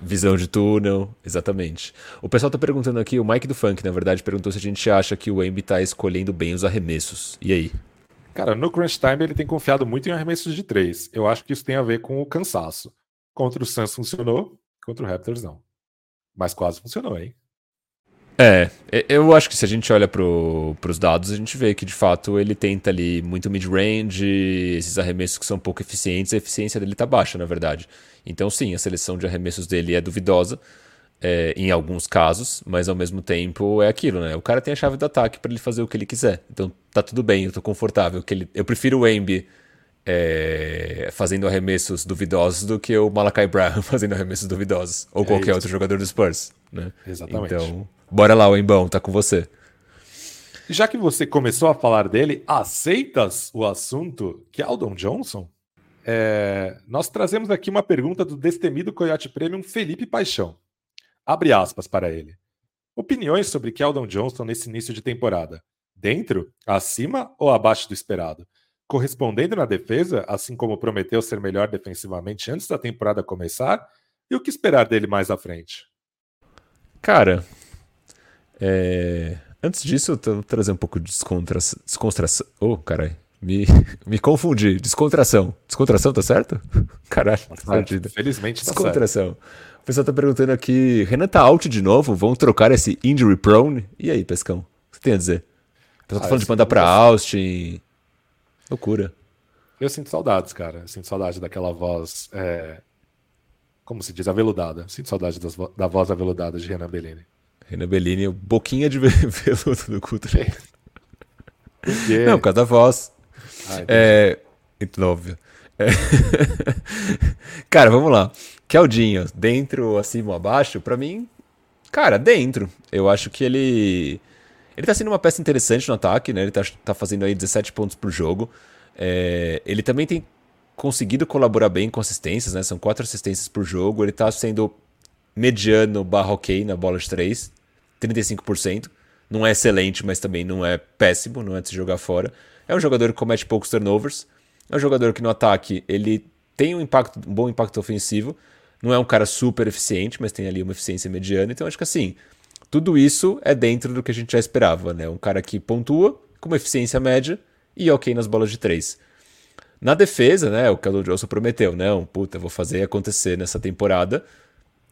Speaker 2: Visão de túnel, exatamente. O pessoal tá perguntando aqui, o Mike do Funk, na verdade, perguntou se a gente acha que o Embi tá escolhendo bem os arremessos. E aí?
Speaker 1: Cara, no crunch time ele tem confiado muito em arremessos de três. Eu acho que isso tem a ver com o cansaço. Contra o Suns funcionou, contra o Raptors não. Mas quase funcionou, hein?
Speaker 2: É, eu acho que se a gente olha para os dados, a gente vê que de fato ele tenta ali muito mid-range, esses arremessos que são pouco eficientes, a eficiência dele tá baixa, na verdade. Então, sim, a seleção de arremessos dele é duvidosa é, em alguns casos, mas ao mesmo tempo é aquilo, né? O cara tem a chave do ataque para ele fazer o que ele quiser. Então, tá tudo bem, eu tô confortável. Que ele, eu prefiro o Embi é, fazendo arremessos duvidosos do que o Malakai Brown fazendo arremessos duvidosos. Ou é qualquer isso. outro jogador do Spurs. Né?
Speaker 1: Exatamente.
Speaker 2: Então, bora lá, o Embão, tá com você.
Speaker 1: Já que você começou a falar dele, aceitas o assunto que Aldon Johnson? É, nós trazemos aqui uma pergunta do destemido Coyote Premium Felipe Paixão. Abre aspas para ele. Opiniões sobre Keldon Johnson nesse início de temporada? Dentro, acima ou abaixo do esperado? Correspondendo na defesa, assim como prometeu ser melhor defensivamente antes da temporada começar? E o que esperar dele mais à frente?
Speaker 2: Cara, é... antes disso, eu vou trazer um pouco de descontra... descontração. Oh, caralho. Me, me confundi. Descontração. Descontração, tá certo? Caralho,
Speaker 1: tá Felizmente
Speaker 2: tá Descontração. Certo. O pessoal tá perguntando aqui, Renan tá out de novo? Vão trocar esse injury prone? E aí, Pescão? O que você tem a dizer? O pessoal tá ah, falando de mandar pra Austin, Loucura.
Speaker 1: Eu sinto saudades, cara. Eu sinto saudade daquela voz. É... Como se diz? Aveludada. Eu sinto saudade vo... da voz aveludada de Renan Bellini.
Speaker 2: Renan Bellini, boquinha de veludo do culto. Por quê? Não, por causa da voz. Ah, é. Então, óbvio. É... cara, vamos lá. Keldinho, dentro, acima ou abaixo? Pra mim, cara, dentro. Eu acho que ele ele tá sendo uma peça interessante no ataque, né? Ele tá, tá fazendo aí 17 pontos por jogo. É, ele também tem conseguido colaborar bem com assistências, né? São quatro assistências por jogo. Ele tá sendo mediano barra ok na bola de 3, 35%. Não é excelente, mas também não é péssimo, não é de se jogar fora. É um jogador que comete poucos turnovers. É um jogador que no ataque ele tem um, impacto, um bom impacto ofensivo. Não é um cara super eficiente, mas tem ali uma eficiência mediana. Então acho que assim, tudo isso é dentro do que a gente já esperava, né? Um cara que pontua com uma eficiência média e ok nas bolas de três. Na defesa, né? O Calor Johnson prometeu, não, puta, vou fazer acontecer nessa temporada.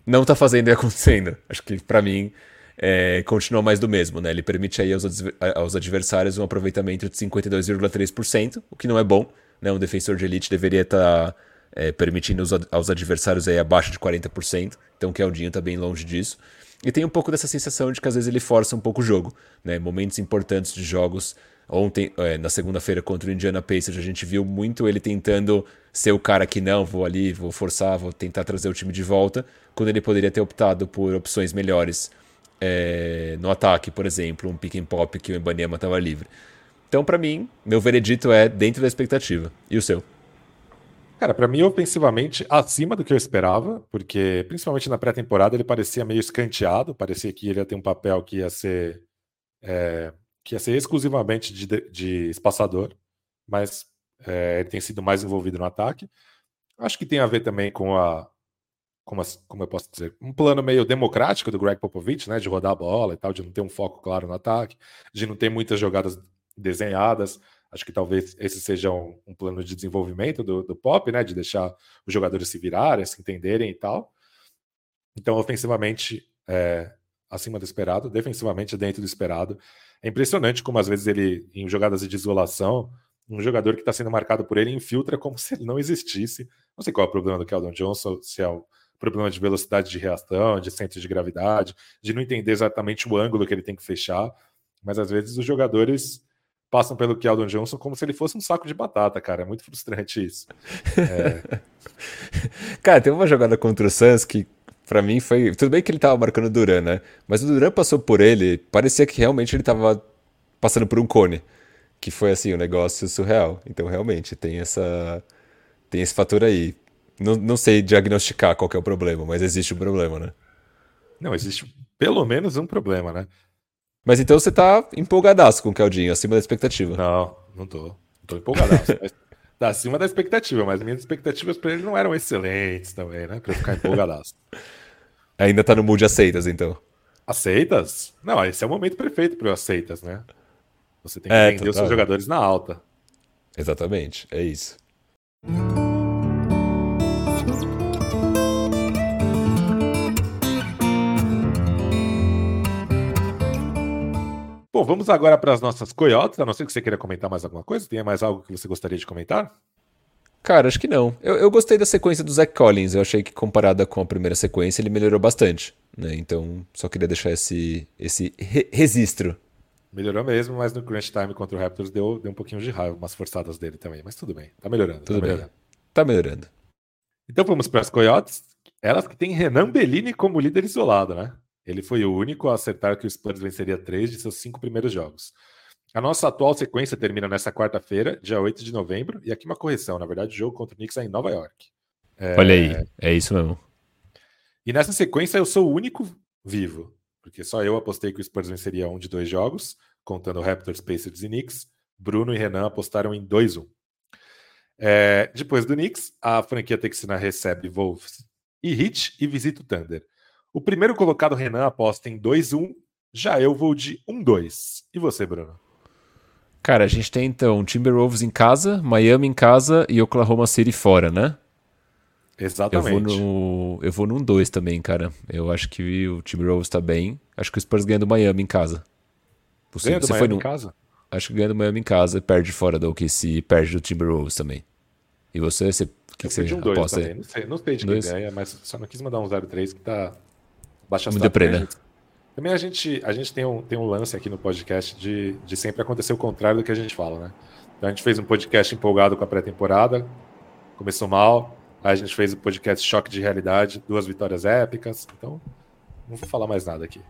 Speaker 2: Não tá fazendo e acontecendo. Acho que para mim é, continua mais do mesmo, né? Ele permite aí aos, aos adversários um aproveitamento de 52,3%, o que não é bom, né? Um defensor de elite deveria estar tá, é, permitindo aos adversários aí abaixo de 40%, então o Keldinho tá bem longe disso. E tem um pouco dessa sensação de que às vezes ele força um pouco o jogo, né? Momentos importantes de jogos. Ontem, é, na segunda-feira contra o Indiana Pacers, a gente viu muito ele tentando ser o cara que não, vou ali, vou forçar, vou tentar trazer o time de volta, quando ele poderia ter optado por opções melhores é, no ataque, por exemplo, um pick and pop que o Ibaniama estava livre. Então, para mim, meu veredito é dentro da expectativa. E o seu?
Speaker 1: Cara, para mim, ofensivamente, acima do que eu esperava, porque principalmente na pré-temporada ele parecia meio escanteado, parecia que ele ia ter um papel que ia ser, é, que ia ser exclusivamente de, de espaçador, mas é, ele tem sido mais envolvido no ataque. Acho que tem a ver também com a, como, como eu posso dizer, um plano meio democrático do Greg Popovich, né, de rodar a bola e tal, de não ter um foco claro no ataque, de não ter muitas jogadas desenhadas. Acho que talvez esse seja um, um plano de desenvolvimento do, do, Pop, né? De deixar os jogadores se virarem, se entenderem e tal. Então, ofensivamente, é, acima do esperado, defensivamente, dentro do esperado. É impressionante como, às vezes, ele, em jogadas de isolação, um jogador que está sendo marcado por ele infiltra como se ele não existisse. Não sei qual é o problema do Keldon Johnson, se é o problema de velocidade de reação, de centro de gravidade, de não entender exatamente o ângulo que ele tem que fechar. Mas às vezes os jogadores passam pelo Keldon Johnson como se ele fosse um saco de batata, cara. É muito frustrante isso. É...
Speaker 2: cara, tem uma jogada contra o Suns que para mim foi. Tudo bem que ele tava marcando o Duran, né? Mas o Duran passou por ele, parecia que realmente ele tava passando por um cone. Que foi assim, um negócio surreal. Então, realmente, tem essa. Tem esse fator aí. Não, não sei diagnosticar qual é o problema, mas existe um problema, né?
Speaker 1: Não, existe pelo menos um problema, né?
Speaker 2: Mas então você tá empolgadaço com o Caldinho, acima da expectativa.
Speaker 1: Não, não tô. Não tô empolgadaço. tá acima da expectativa, mas minhas expectativas para ele não eram excelentes também, né? Pra eu ficar empolgadaço.
Speaker 2: Ainda tá no mood aceitas, então.
Speaker 1: Aceitas? Não, esse é o momento perfeito para aceitas, né? Você tem que é, vender os seus jogadores na alta.
Speaker 2: Exatamente, é isso.
Speaker 1: Bom, vamos agora para as nossas coiotes, a não ser que você queira comentar mais alguma coisa. Tem mais algo que você gostaria de comentar?
Speaker 2: Cara, acho que não. Eu, eu gostei da sequência do Zach Collins. Eu achei que comparada com a primeira sequência, ele melhorou bastante. Né? Então, só queria deixar esse, esse re registro.
Speaker 1: Melhorou mesmo, mas no crunch time contra o Raptors deu, deu um pouquinho de raiva, umas forçadas dele também. Mas tudo bem, tá melhorando.
Speaker 2: Tudo
Speaker 1: tá
Speaker 2: bem.
Speaker 1: melhorando.
Speaker 2: Tá melhorando.
Speaker 1: Então vamos para as coiotes. Elas que têm Renan Bellini como líder isolado, né? Ele foi o único a acertar que o Spurs venceria três de seus cinco primeiros jogos. A nossa atual sequência termina nessa quarta-feira, dia 8 de novembro, e aqui uma correção, na verdade, o jogo contra o Knicks é em Nova York.
Speaker 2: É... Olha aí, é isso mesmo.
Speaker 1: E nessa sequência eu sou o único vivo, porque só eu apostei que o Spurs venceria um de dois jogos, contando Raptors, Pacers e Knicks. Bruno e Renan apostaram em 2-1. É, depois do Knicks, a franquia texana recebe Wolves e Heat e visita o Thunder. O primeiro colocado, Renan, aposta em 2-1. Já eu vou de 1-2. E você, Bruno?
Speaker 2: Cara, a gente tem então Timberwolves em casa, Miami em casa e Oklahoma City fora, né?
Speaker 1: Exatamente.
Speaker 2: Eu vou, no, eu vou num 2 também, cara. Eu acho que o Timberwolves tá bem. Acho que o Spurs ganha do Miami em casa.
Speaker 1: Possível. Ganha do você Miami no... em casa?
Speaker 2: Acho que ganha do Miami em casa e perde fora do OKC e perde do Timberwolves também. E você, você
Speaker 1: que, que você um aposta? Não sei, não sei de quem ganha, mas só não quis mandar um 0-3 que tá baixa
Speaker 2: Muito deprê, né?
Speaker 1: Também a gente, a gente tem, um, tem um lance aqui no podcast de, de sempre acontecer o contrário do que a gente fala, né? Então a gente fez um podcast empolgado com a pré-temporada, começou mal, aí a gente fez o um podcast Choque de Realidade, duas vitórias épicas, então não vou falar mais nada aqui.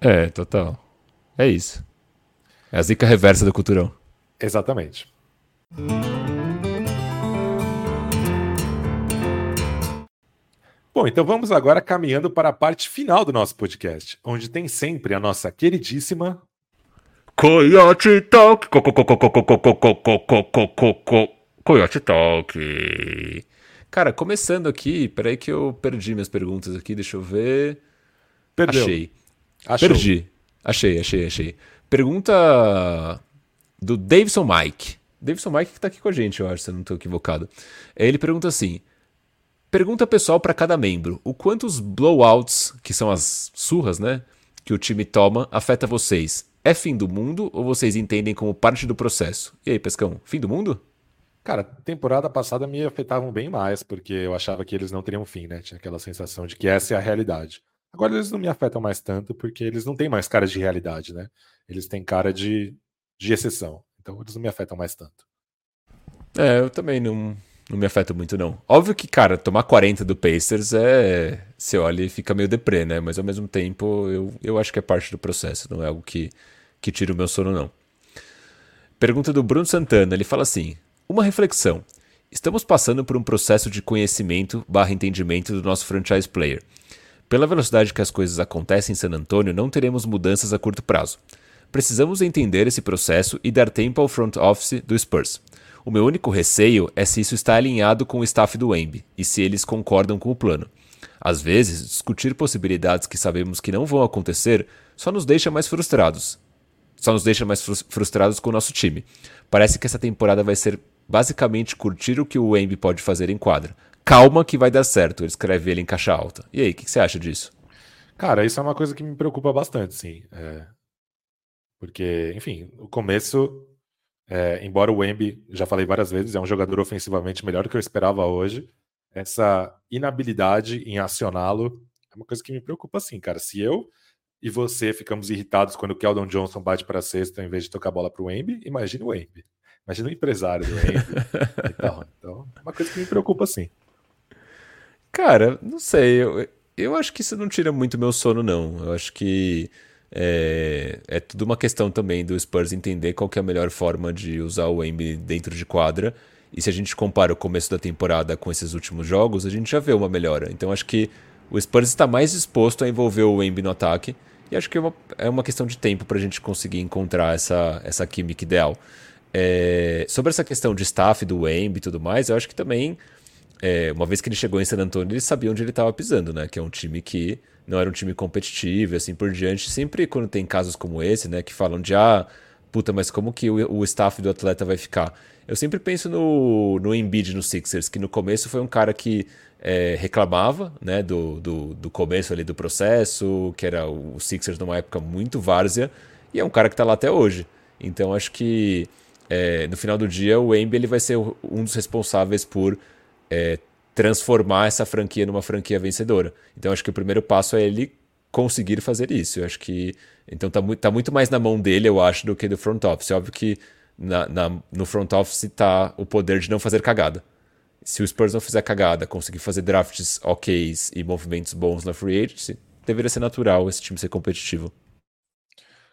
Speaker 2: É, total. É isso. É a zica reversa do culturão.
Speaker 1: Exatamente. Bom, então vamos agora caminhando para a parte final do nosso podcast, onde tem sempre a nossa queridíssima
Speaker 2: Coyote Talk. Coyote Talk. Cara, começando aqui, peraí que eu perdi minhas perguntas aqui, deixa eu ver.
Speaker 1: Perdeu.
Speaker 2: Achei. Achou. Perdi. Achei, achei, achei. Pergunta do Davidson Mike. Davidson Mike que tá aqui com a gente, eu acho, se eu não estou equivocado. Ele pergunta assim: Pergunta pessoal para cada membro: o quanto os blowouts, que são as surras, né, que o time toma, afeta vocês? É fim do mundo ou vocês entendem como parte do processo? E aí, Pescão, fim do mundo?
Speaker 1: Cara, temporada passada me afetavam bem mais, porque eu achava que eles não teriam fim, né? Tinha aquela sensação de que essa é a realidade. Agora eles não me afetam mais tanto, porque eles não têm mais cara de realidade, né? Eles têm cara de, de exceção. Então eles não me afetam mais tanto.
Speaker 2: É, eu também não, não me afeta muito, não. Óbvio que, cara, tomar 40 do Pacers é. Você olha e fica meio deprê, né? Mas ao mesmo tempo, eu, eu acho que é parte do processo, não é algo que, que tira o meu sono, não. Pergunta do Bruno Santana, ele fala assim: Uma reflexão. Estamos passando por um processo de conhecimento barra entendimento do nosso franchise player. Pela velocidade que as coisas acontecem em San Antonio, não teremos mudanças a curto prazo. Precisamos entender esse processo e dar tempo ao front office do Spurs. O meu único receio é se isso está alinhado com o staff do Wemby e se eles concordam com o plano. Às vezes, discutir possibilidades que sabemos que não vão acontecer só nos deixa mais frustrados. Só nos deixa mais frustrados com o nosso time. Parece que essa temporada vai ser basicamente curtir o que o Wemby pode fazer em quadra. Calma que vai dar certo, ele escreve ele em caixa alta. E aí, o que, que, você acha disso?
Speaker 1: Cara, isso é uma coisa que me preocupa bastante, sim. É... Porque, enfim, o começo é, embora o Wemby, já falei várias vezes, é um jogador ofensivamente melhor do que eu esperava hoje. essa inabilidade em acioná-lo é uma coisa que me preocupa assim, cara. Se eu e você ficamos irritados quando o Keldon Johnson bate para a cesta em vez de tocar a bola para o Embi, imagina o Embi. Imagina o empresário do Embi. então, então, é uma coisa que me preocupa assim.
Speaker 2: Cara, não sei. Eu, eu acho que isso não tira muito meu sono, não. Eu acho que é, é tudo uma questão também do Spurs entender qual é a melhor forma de usar o Embi dentro de quadra. E se a gente compara o começo da temporada com esses últimos jogos, a gente já vê uma melhora. Então acho que o Spurs está mais disposto a envolver o Embi no ataque. E acho que é uma, é uma questão de tempo para a gente conseguir encontrar essa, essa química ideal. É, sobre essa questão de staff do Embi e tudo mais, eu acho que também, é, uma vez que ele chegou em San Antonio, ele sabia onde ele estava pisando, né? Que é um time que não era um time competitivo e assim por diante. Sempre quando tem casos como esse, né, que falam de ah, puta, mas como que o, o staff do atleta vai ficar? Eu sempre penso no, no Embiid no Sixers, que no começo foi um cara que é, reclamava né, do, do, do, começo ali do processo, que era o Sixers numa época muito várzea, e é um cara que está lá até hoje. Então acho que é, no final do dia o Embi ele vai ser um dos responsáveis por é, transformar essa franquia numa franquia vencedora. Então acho que o primeiro passo é ele conseguir fazer isso. Eu acho que então tá, muito, tá muito mais na mão dele, eu acho, do que do front office. Óbvio que na, na, no front office está o poder de não fazer cagada. Se o Spurs não fizer cagada, conseguir fazer drafts ok e movimentos bons na free agency, deveria ser natural esse time ser competitivo.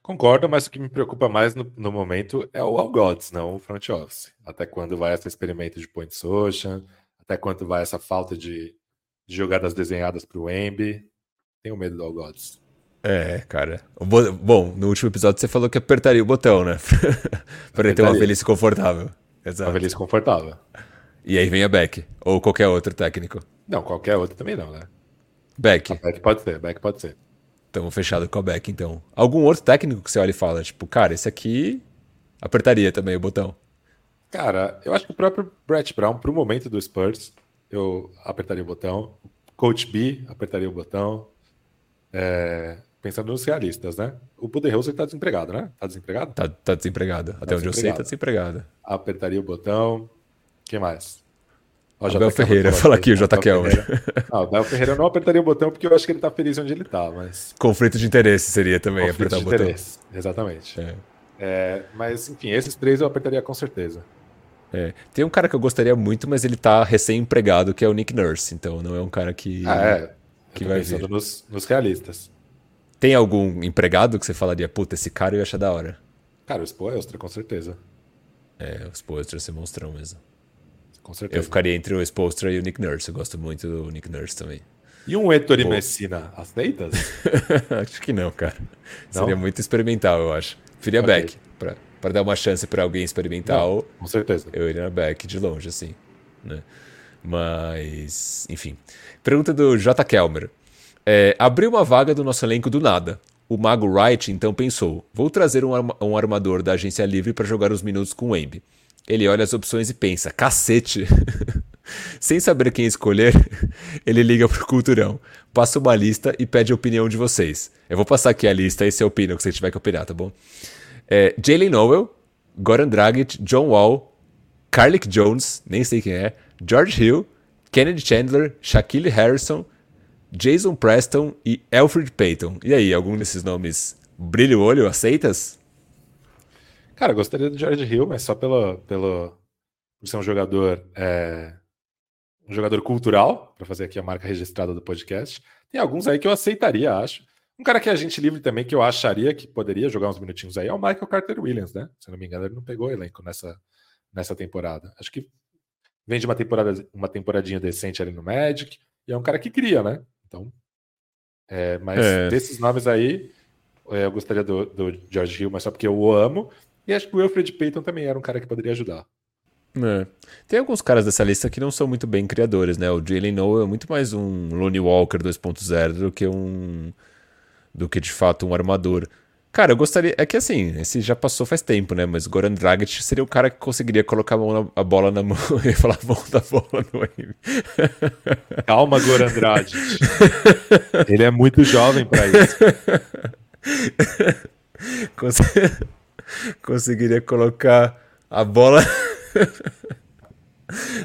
Speaker 1: Concordo, mas o que me preocupa mais no, no momento é o All Gods, não o front office. Até quando vai esse experimento de point social, até quando vai essa falta de, de jogadas desenhadas para o Embi. Tenho medo do All Gods.
Speaker 2: É, cara. Bom, no último episódio você falou que apertaria o botão, né? para ele ter uma velhice confortável.
Speaker 1: Exato. Uma velhice confortável.
Speaker 2: E aí vem a Beck. Ou qualquer outro técnico.
Speaker 1: Não, qualquer outro também não, né?
Speaker 2: Beck.
Speaker 1: A Beck pode ser, Beck pode ser.
Speaker 2: Estamos fechado com a Beck, então. Algum outro técnico que você olha e fala, tipo, cara, esse aqui apertaria também o botão.
Speaker 1: Cara, eu acho que o próprio Brett Brown, para o momento do Spurs, eu apertaria o botão. Coach B apertaria o botão. É, pensando nos realistas, né? O Budenholzer está desempregado, né? Está desempregado?
Speaker 2: Tá, tá desempregado. Tá Até onde eu sei, tá desempregado.
Speaker 1: Apertaria o botão. Quem mais?
Speaker 2: O Abel Ferreira, fala aqui o
Speaker 1: Ah, o Abel Ferreira não apertaria o botão porque eu acho que ele tá feliz onde ele tá, mas.
Speaker 2: Conflito de interesse seria também Conflito apertar o botão. Interesse.
Speaker 1: Exatamente. É. É, mas, enfim, esses três eu apertaria com certeza.
Speaker 2: É. Tem um cara que eu gostaria muito, mas ele tá recém-empregado, que é o Nick Nurse. Então não é um cara que,
Speaker 1: ah, é. que vai pensando vir. Nos, nos realistas.
Speaker 2: Tem algum empregado que você falaria, puta, esse cara eu ia achar da hora?
Speaker 1: Cara, o Spoelstra, com certeza.
Speaker 2: É, o Spoelstra é monstrão mesmo.
Speaker 1: Com certeza.
Speaker 2: Eu ficaria entre o Spoelstra e o Nick Nurse. Eu gosto muito do Nick Nurse também.
Speaker 1: E um Ettore Messina, aceitas?
Speaker 2: acho que não, cara. Não? Seria muito experimental, eu acho. Preferia okay. back. Pra, para dar uma chance para alguém experimental. Não,
Speaker 1: com certeza.
Speaker 2: Eu iria na back de longe, assim. Né? Mas, enfim. Pergunta do J. Kelmer. É, abriu uma vaga do nosso elenco do nada. O Mago Wright então pensou: vou trazer um, arma um armador da agência livre para jogar os minutos com o Embi. Ele olha as opções e pensa: cacete! Sem saber quem escolher, ele liga pro Culturão, passa uma lista e pede a opinião de vocês. Eu vou passar aqui a lista e você opina o que você tiver que opinar, tá bom? É, Jalen Noel, Goran Dragic, John Wall, Carlick Jones, nem sei quem é, George Hill, Kennedy Chandler, Shaquille Harrison, Jason Preston e Alfred Payton. E aí, algum desses nomes brilha o olho? Aceitas?
Speaker 1: Cara, gostaria do George Hill, mas só pelo, pelo, por ser um jogador é, um jogador cultural, para fazer aqui a marca registrada do podcast. Tem alguns aí que eu aceitaria, acho. Um cara que é agente livre também, que eu acharia que poderia jogar uns minutinhos aí, é o Michael Carter Williams, né? Se não me engano, ele não pegou elenco nessa, nessa temporada. Acho que vem de uma, temporada, uma temporadinha decente ali no Magic, e é um cara que cria, né? Então, é, mas é. desses nomes aí, é, eu gostaria do, do, George Hill, mas só porque eu o amo. E acho que o Wilfred Payton também era um cara que poderia ajudar.
Speaker 2: É. Tem alguns caras dessa lista que não são muito bem criadores, né? O Jalen Noel é muito mais um Lonnie Walker 2.0 do que um do que de fato um armador. Cara, eu gostaria. É que assim, esse já passou faz tempo, né? Mas Goran Dragic seria o cara que conseguiria colocar a, na, a bola na mão e falar a mão da bola no M.
Speaker 1: Calma, Goran Dragic. Ele é muito jovem para isso.
Speaker 2: Cons... Conseguiria colocar a bola.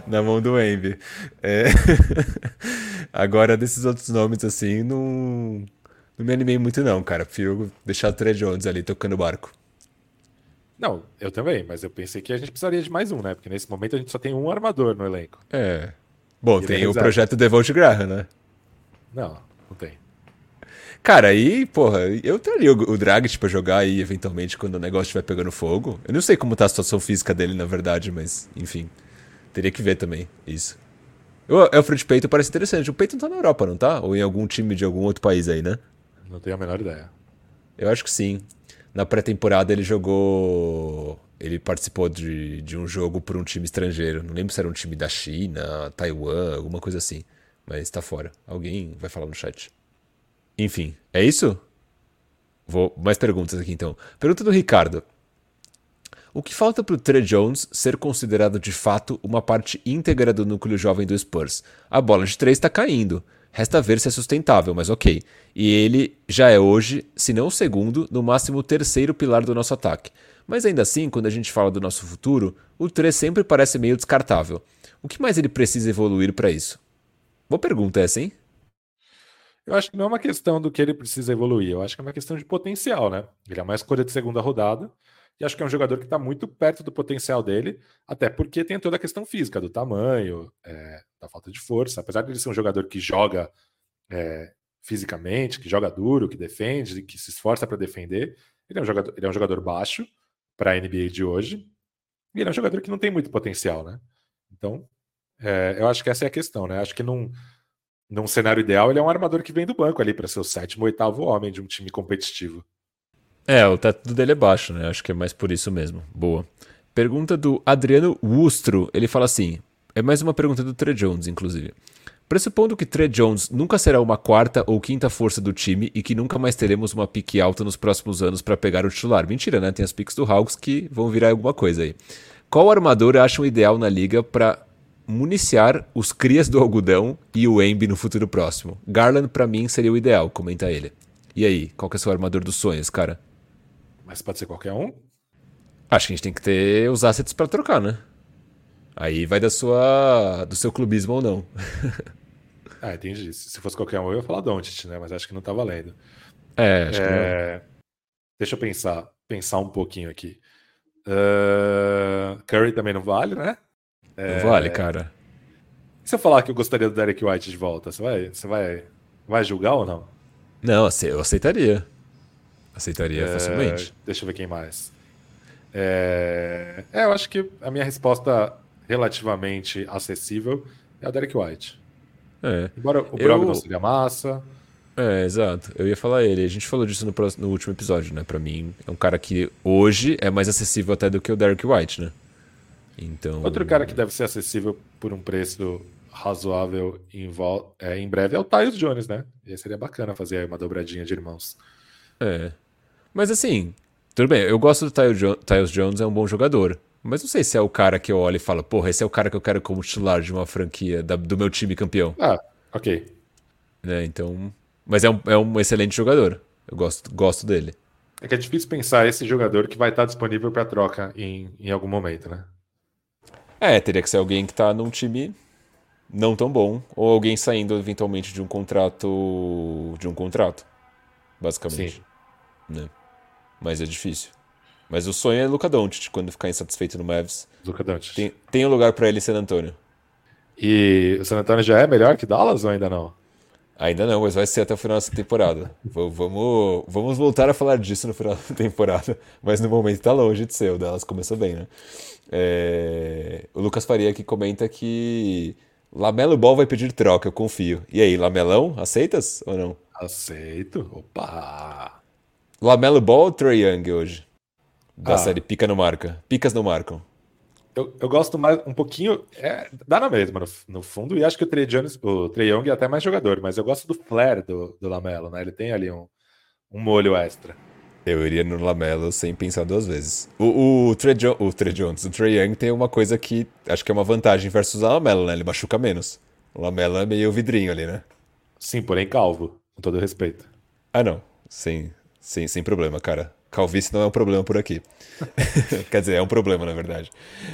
Speaker 2: na mão do Embi. É... Agora, desses outros nomes, assim, não, não me animei muito, não, cara. Prefiro deixar o Trey Jones ali tocando o barco.
Speaker 1: Não, eu também, mas eu pensei que a gente precisaria de mais um, né? Porque nesse momento a gente só tem um armador no elenco.
Speaker 2: É. Bom, e tem o projeto Devolt Graham, né?
Speaker 1: Não, não tem.
Speaker 2: Cara, aí, porra, eu teria o, o Dragic pra jogar aí, eventualmente, quando o negócio estiver pegando fogo. Eu não sei como tá a situação física dele, na verdade, mas, enfim. Teria que ver também, isso. O Alfred Payton parece interessante. O Payton tá na Europa, não tá? Ou em algum time de algum outro país aí, né?
Speaker 1: Não tenho a menor ideia.
Speaker 2: Eu acho que sim. Na pré-temporada ele jogou. Ele participou de, de um jogo por um time estrangeiro. Não lembro se era um time da China, Taiwan, alguma coisa assim. Mas tá fora. Alguém vai falar no chat. Enfim, é isso? Vou mais perguntas aqui então. Pergunta do Ricardo. O que falta para o Trey Jones ser considerado de fato uma parte íntegra do núcleo jovem do Spurs? A bola de três está caindo. Resta ver se é sustentável, mas ok. E ele já é hoje, se não o segundo, no máximo o terceiro pilar do nosso ataque. Mas ainda assim, quando a gente fala do nosso futuro, o 3 sempre parece meio descartável. O que mais ele precisa evoluir para isso? Boa pergunta essa, hein?
Speaker 1: Eu acho que não é uma questão do que ele precisa evoluir, eu acho que é uma questão de potencial, né? Ele é uma escolha de segunda rodada, e acho que é um jogador que está muito perto do potencial dele, até porque tem toda a questão física, do tamanho, é, da falta de força. Apesar de ele ser um jogador que joga é, fisicamente, que joga duro, que defende, que se esforça para defender, ele é um jogador, ele é um jogador baixo para a NBA de hoje, e ele é um jogador que não tem muito potencial, né? Então, é, eu acho que essa é a questão, né? Acho que num, num cenário ideal, ele é um armador que vem do banco ali para ser o sétimo, oitavo homem de um time competitivo.
Speaker 2: É, o teto dele é baixo, né? Acho que é mais por isso mesmo. Boa. Pergunta do Adriano Wustro. Ele fala assim: é mais uma pergunta do Trey Jones, inclusive. Pressupondo que Trey Jones nunca será uma quarta ou quinta força do time e que nunca mais teremos uma pique alta nos próximos anos para pegar o titular. Mentira, né? Tem as piques do Hawks que vão virar alguma coisa aí. Qual armador acham ideal na liga para municiar os crias do algodão e o Embi no futuro próximo? Garland para mim seria o ideal, comenta ele. E aí, qual que é o seu armador dos sonhos, cara?
Speaker 1: Mas pode ser qualquer um?
Speaker 2: Acho que a gente tem que ter os assets para trocar, né? Aí vai da sua, do seu clubismo ou não.
Speaker 1: ah, entendi. Se fosse qualquer um, eu ia falar Doncic, né? Mas acho que não tá valendo.
Speaker 2: É, acho é... que não. É,
Speaker 1: deixa eu pensar, pensar um pouquinho aqui. Uh... Curry também não vale, né?
Speaker 2: Não é... vale, cara.
Speaker 1: E se eu falar que eu gostaria do Derek White de volta, você vai, você vai, vai julgar ou não?
Speaker 2: Não, eu aceitaria. Aceitaria
Speaker 1: é,
Speaker 2: facilmente.
Speaker 1: Deixa eu ver quem mais. É, é, eu acho que a minha resposta relativamente acessível é o Derek White.
Speaker 2: É.
Speaker 1: Embora o Brogdon eu... seria massa.
Speaker 2: É, exato. Eu ia falar ele. A gente falou disso no, próximo, no último episódio, né? Pra mim, é um cara que hoje é mais acessível até do que o Derek White, né? Então...
Speaker 1: Outro cara que deve ser acessível por um preço razoável em, é, em breve é o Tyus Jones, né? E aí seria bacana fazer uma dobradinha de irmãos.
Speaker 2: É. Mas assim, tudo bem, eu gosto do Tyus Jones, é um bom jogador. Mas não sei se é o cara que eu olho e falo, porra, esse é o cara que eu quero como titular de uma franquia da, do meu time campeão.
Speaker 1: Ah, ok.
Speaker 2: Né, então. Mas é um, é um excelente jogador. Eu gosto, gosto dele.
Speaker 1: É que é difícil pensar esse jogador que vai estar disponível para troca em, em algum momento, né?
Speaker 2: É, teria que ser alguém que tá num time não tão bom, ou alguém saindo eventualmente de um contrato. de um contrato. Basicamente. Sim. Né? Mas é difícil. Mas o sonho é Luca Doncic quando ficar insatisfeito no Mavs.
Speaker 1: Luca Doncic.
Speaker 2: Tem, tem um lugar para ele em San Antonio.
Speaker 1: E o San Antonio já é melhor que Dallas ou ainda não?
Speaker 2: Ainda não, mas vai ser até o final dessa temporada. vamos, vamos voltar a falar disso no final da temporada, mas no momento tá longe de ser. O Dallas começou bem, né? É... O Lucas Faria aqui comenta que Lamelo Ball vai pedir troca, eu confio. E aí, Lamelão, aceitas ou não?
Speaker 1: Aceito. Opa!
Speaker 2: Lamelo Ball ou Trey Young hoje? Da ah. série Pica no Marca. Picas não marcam.
Speaker 1: Eu, eu gosto mais um pouquinho. É, dá na mesma, no, no, fundo, e acho que o Trey, Jones, o Trey Young é até mais jogador, mas eu gosto do flare do, do Lamelo, né? Ele tem ali um, um molho extra.
Speaker 2: Eu iria no Lamelo sem pensar duas vezes. O, o, Trey, jo o Trey Jones, o Trey Young tem uma coisa que acho que é uma vantagem versus o Lamelo, né? Ele machuca menos. O Lamelo é meio vidrinho ali, né?
Speaker 1: Sim, porém calvo, com todo respeito.
Speaker 2: Ah, não. Sem, sem, sem problema, cara. calvície não é um problema por aqui. Quer dizer, é um problema, na verdade.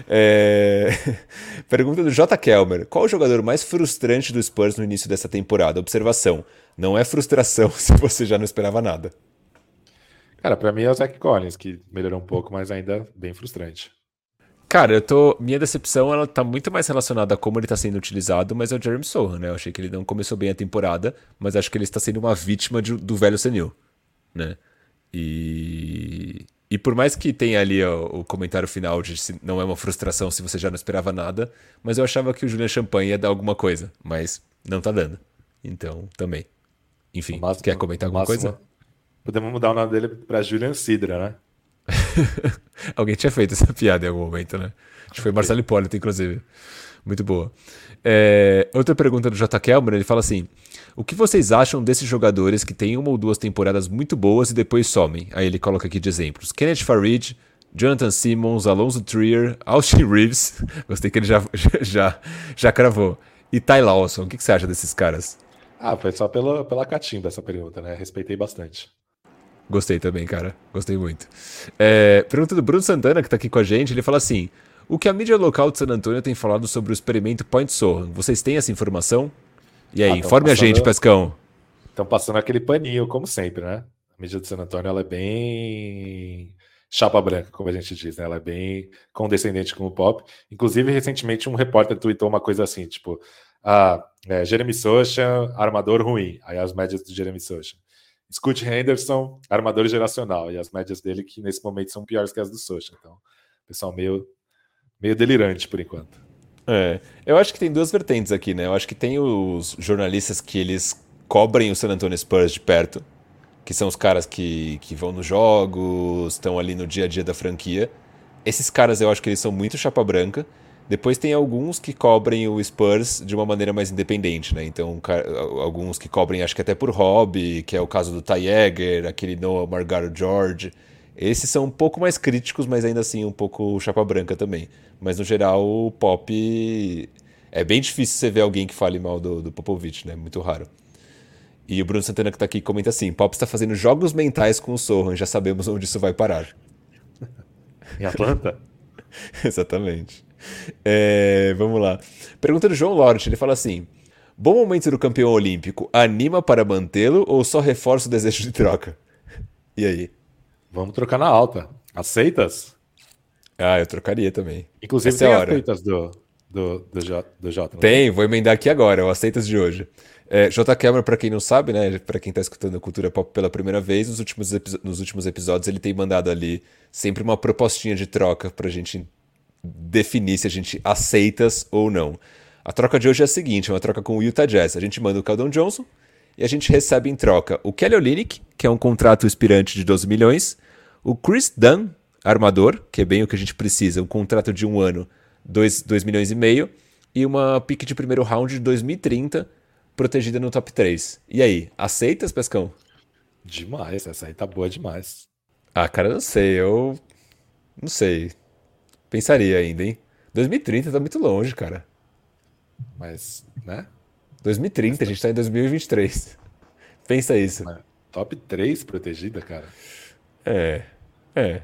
Speaker 2: É... Pergunta do J. Kelmer: Qual o jogador mais frustrante do Spurs no início dessa temporada? Observação: não é frustração se você já não esperava nada.
Speaker 1: Cara, para mim é o Zach Collins, que melhorou um pouco, mas ainda bem frustrante.
Speaker 2: Cara, eu tô. Minha decepção ela tá muito mais relacionada a como ele tá sendo utilizado, mas é o Jeremy Sohan, né? Eu achei que ele não começou bem a temporada, mas acho que ele está sendo uma vítima de, do velho senil, né? E. E por mais que tenha ali ó, o comentário final de se não é uma frustração se você já não esperava nada, mas eu achava que o Julian Champagne ia dar alguma coisa, mas não tá dando. Então, também. Enfim, máximo, quer comentar alguma máximo, coisa?
Speaker 1: Podemos mudar o nome dele para Julian Sidra, né?
Speaker 2: Alguém tinha feito essa piada em algum momento, né? Acho que foi Marcelo Hipólito, inclusive. Muito boa. É, outra pergunta do J. Kelmer, ele fala assim: O que vocês acham desses jogadores que têm uma ou duas temporadas muito boas e depois somem? Aí ele coloca aqui de exemplos: Kenneth Farid, Jonathan Simmons, Alonso Trier, Austin Reeves. Gostei que ele já, já, já cravou. E Ty Lawson. O que, que você acha desses caras?
Speaker 1: Ah, foi só pela, pela catimba essa pergunta, né? Respeitei bastante.
Speaker 2: Gostei também, cara. Gostei muito. É, pergunta do Bruno Santana, que tá aqui com a gente. Ele fala assim: O que a mídia local de San Antônio tem falado sobre o experimento Point Sohan? Vocês têm essa informação? E aí, ah, informe passando, a gente, Pescão.
Speaker 1: Estão passando aquele paninho, como sempre, né? A mídia de San Antônio ela é bem chapa branca, como a gente diz, né? Ela é bem condescendente com o pop. Inclusive, recentemente, um repórter tweetou uma coisa assim, tipo, ah, é, Jeremy Socha, armador ruim. Aí as médias do Jeremy Socha. Scott Henderson, armador geracional, e as médias dele que nesse momento são piores que as do Socha. Então, pessoal meio, meio delirante por enquanto.
Speaker 2: É, eu acho que tem duas vertentes aqui, né? Eu acho que tem os jornalistas que eles cobrem o San Antonio Spurs de perto, que são os caras que, que vão nos jogos, estão ali no dia a dia da franquia. Esses caras eu acho que eles são muito chapa branca. Depois tem alguns que cobrem o Spurs de uma maneira mais independente, né? Então, alguns que cobrem, acho que até por hobby, que é o caso do Ty Egger, aquele Noah Margaro George. Esses são um pouco mais críticos, mas ainda assim um pouco chapa branca também. Mas no geral, o pop. É bem difícil você ver alguém que fale mal do, do Popovich, né? Muito raro. E o Bruno Santana que tá aqui comenta assim: Pop está fazendo jogos mentais com o Sohan, já sabemos onde isso vai parar.
Speaker 1: Em Atlanta?
Speaker 2: Exatamente. É, vamos lá. Pergunta do João Lort, ele fala assim: Bom momento do campeão olímpico, anima para mantê-lo ou só reforça o desejo de troca? E aí?
Speaker 1: Vamos trocar na alta. Aceitas?
Speaker 2: Ah, eu trocaria também.
Speaker 1: Inclusive Essa tem é aceitas do, do, do, J, do J.
Speaker 2: Tem, vou emendar aqui agora, o aceitas de hoje. É, J. Cameron, para quem não sabe, né, para quem está escutando Cultura Pop pela primeira vez, nos últimos, nos últimos episódios ele tem mandado ali sempre uma propostinha de troca para a gente definir se a gente aceitas ou não. A troca de hoje é a seguinte: é uma troca com o Utah Jazz. A gente manda o Caldon Johnson e a gente recebe em troca o Kelly Olynyk, que é um contrato expirante de 12 milhões, o Chris Dunn, armador, que é bem o que a gente precisa, um contrato de um ano, 2, 2 milhões e meio, e uma pick de primeiro round de 2030, protegida no top 3. E aí, aceitas, Pescão?
Speaker 1: Demais, essa aí tá boa demais.
Speaker 2: Ah, cara, não sei, eu. Não sei. Pensaria ainda, hein? 2030 tá muito longe, cara.
Speaker 1: Mas, né?
Speaker 2: 2030, Mas, a gente tá em 2023. Pensa isso.
Speaker 1: Top 3 protegida, cara.
Speaker 2: É. É.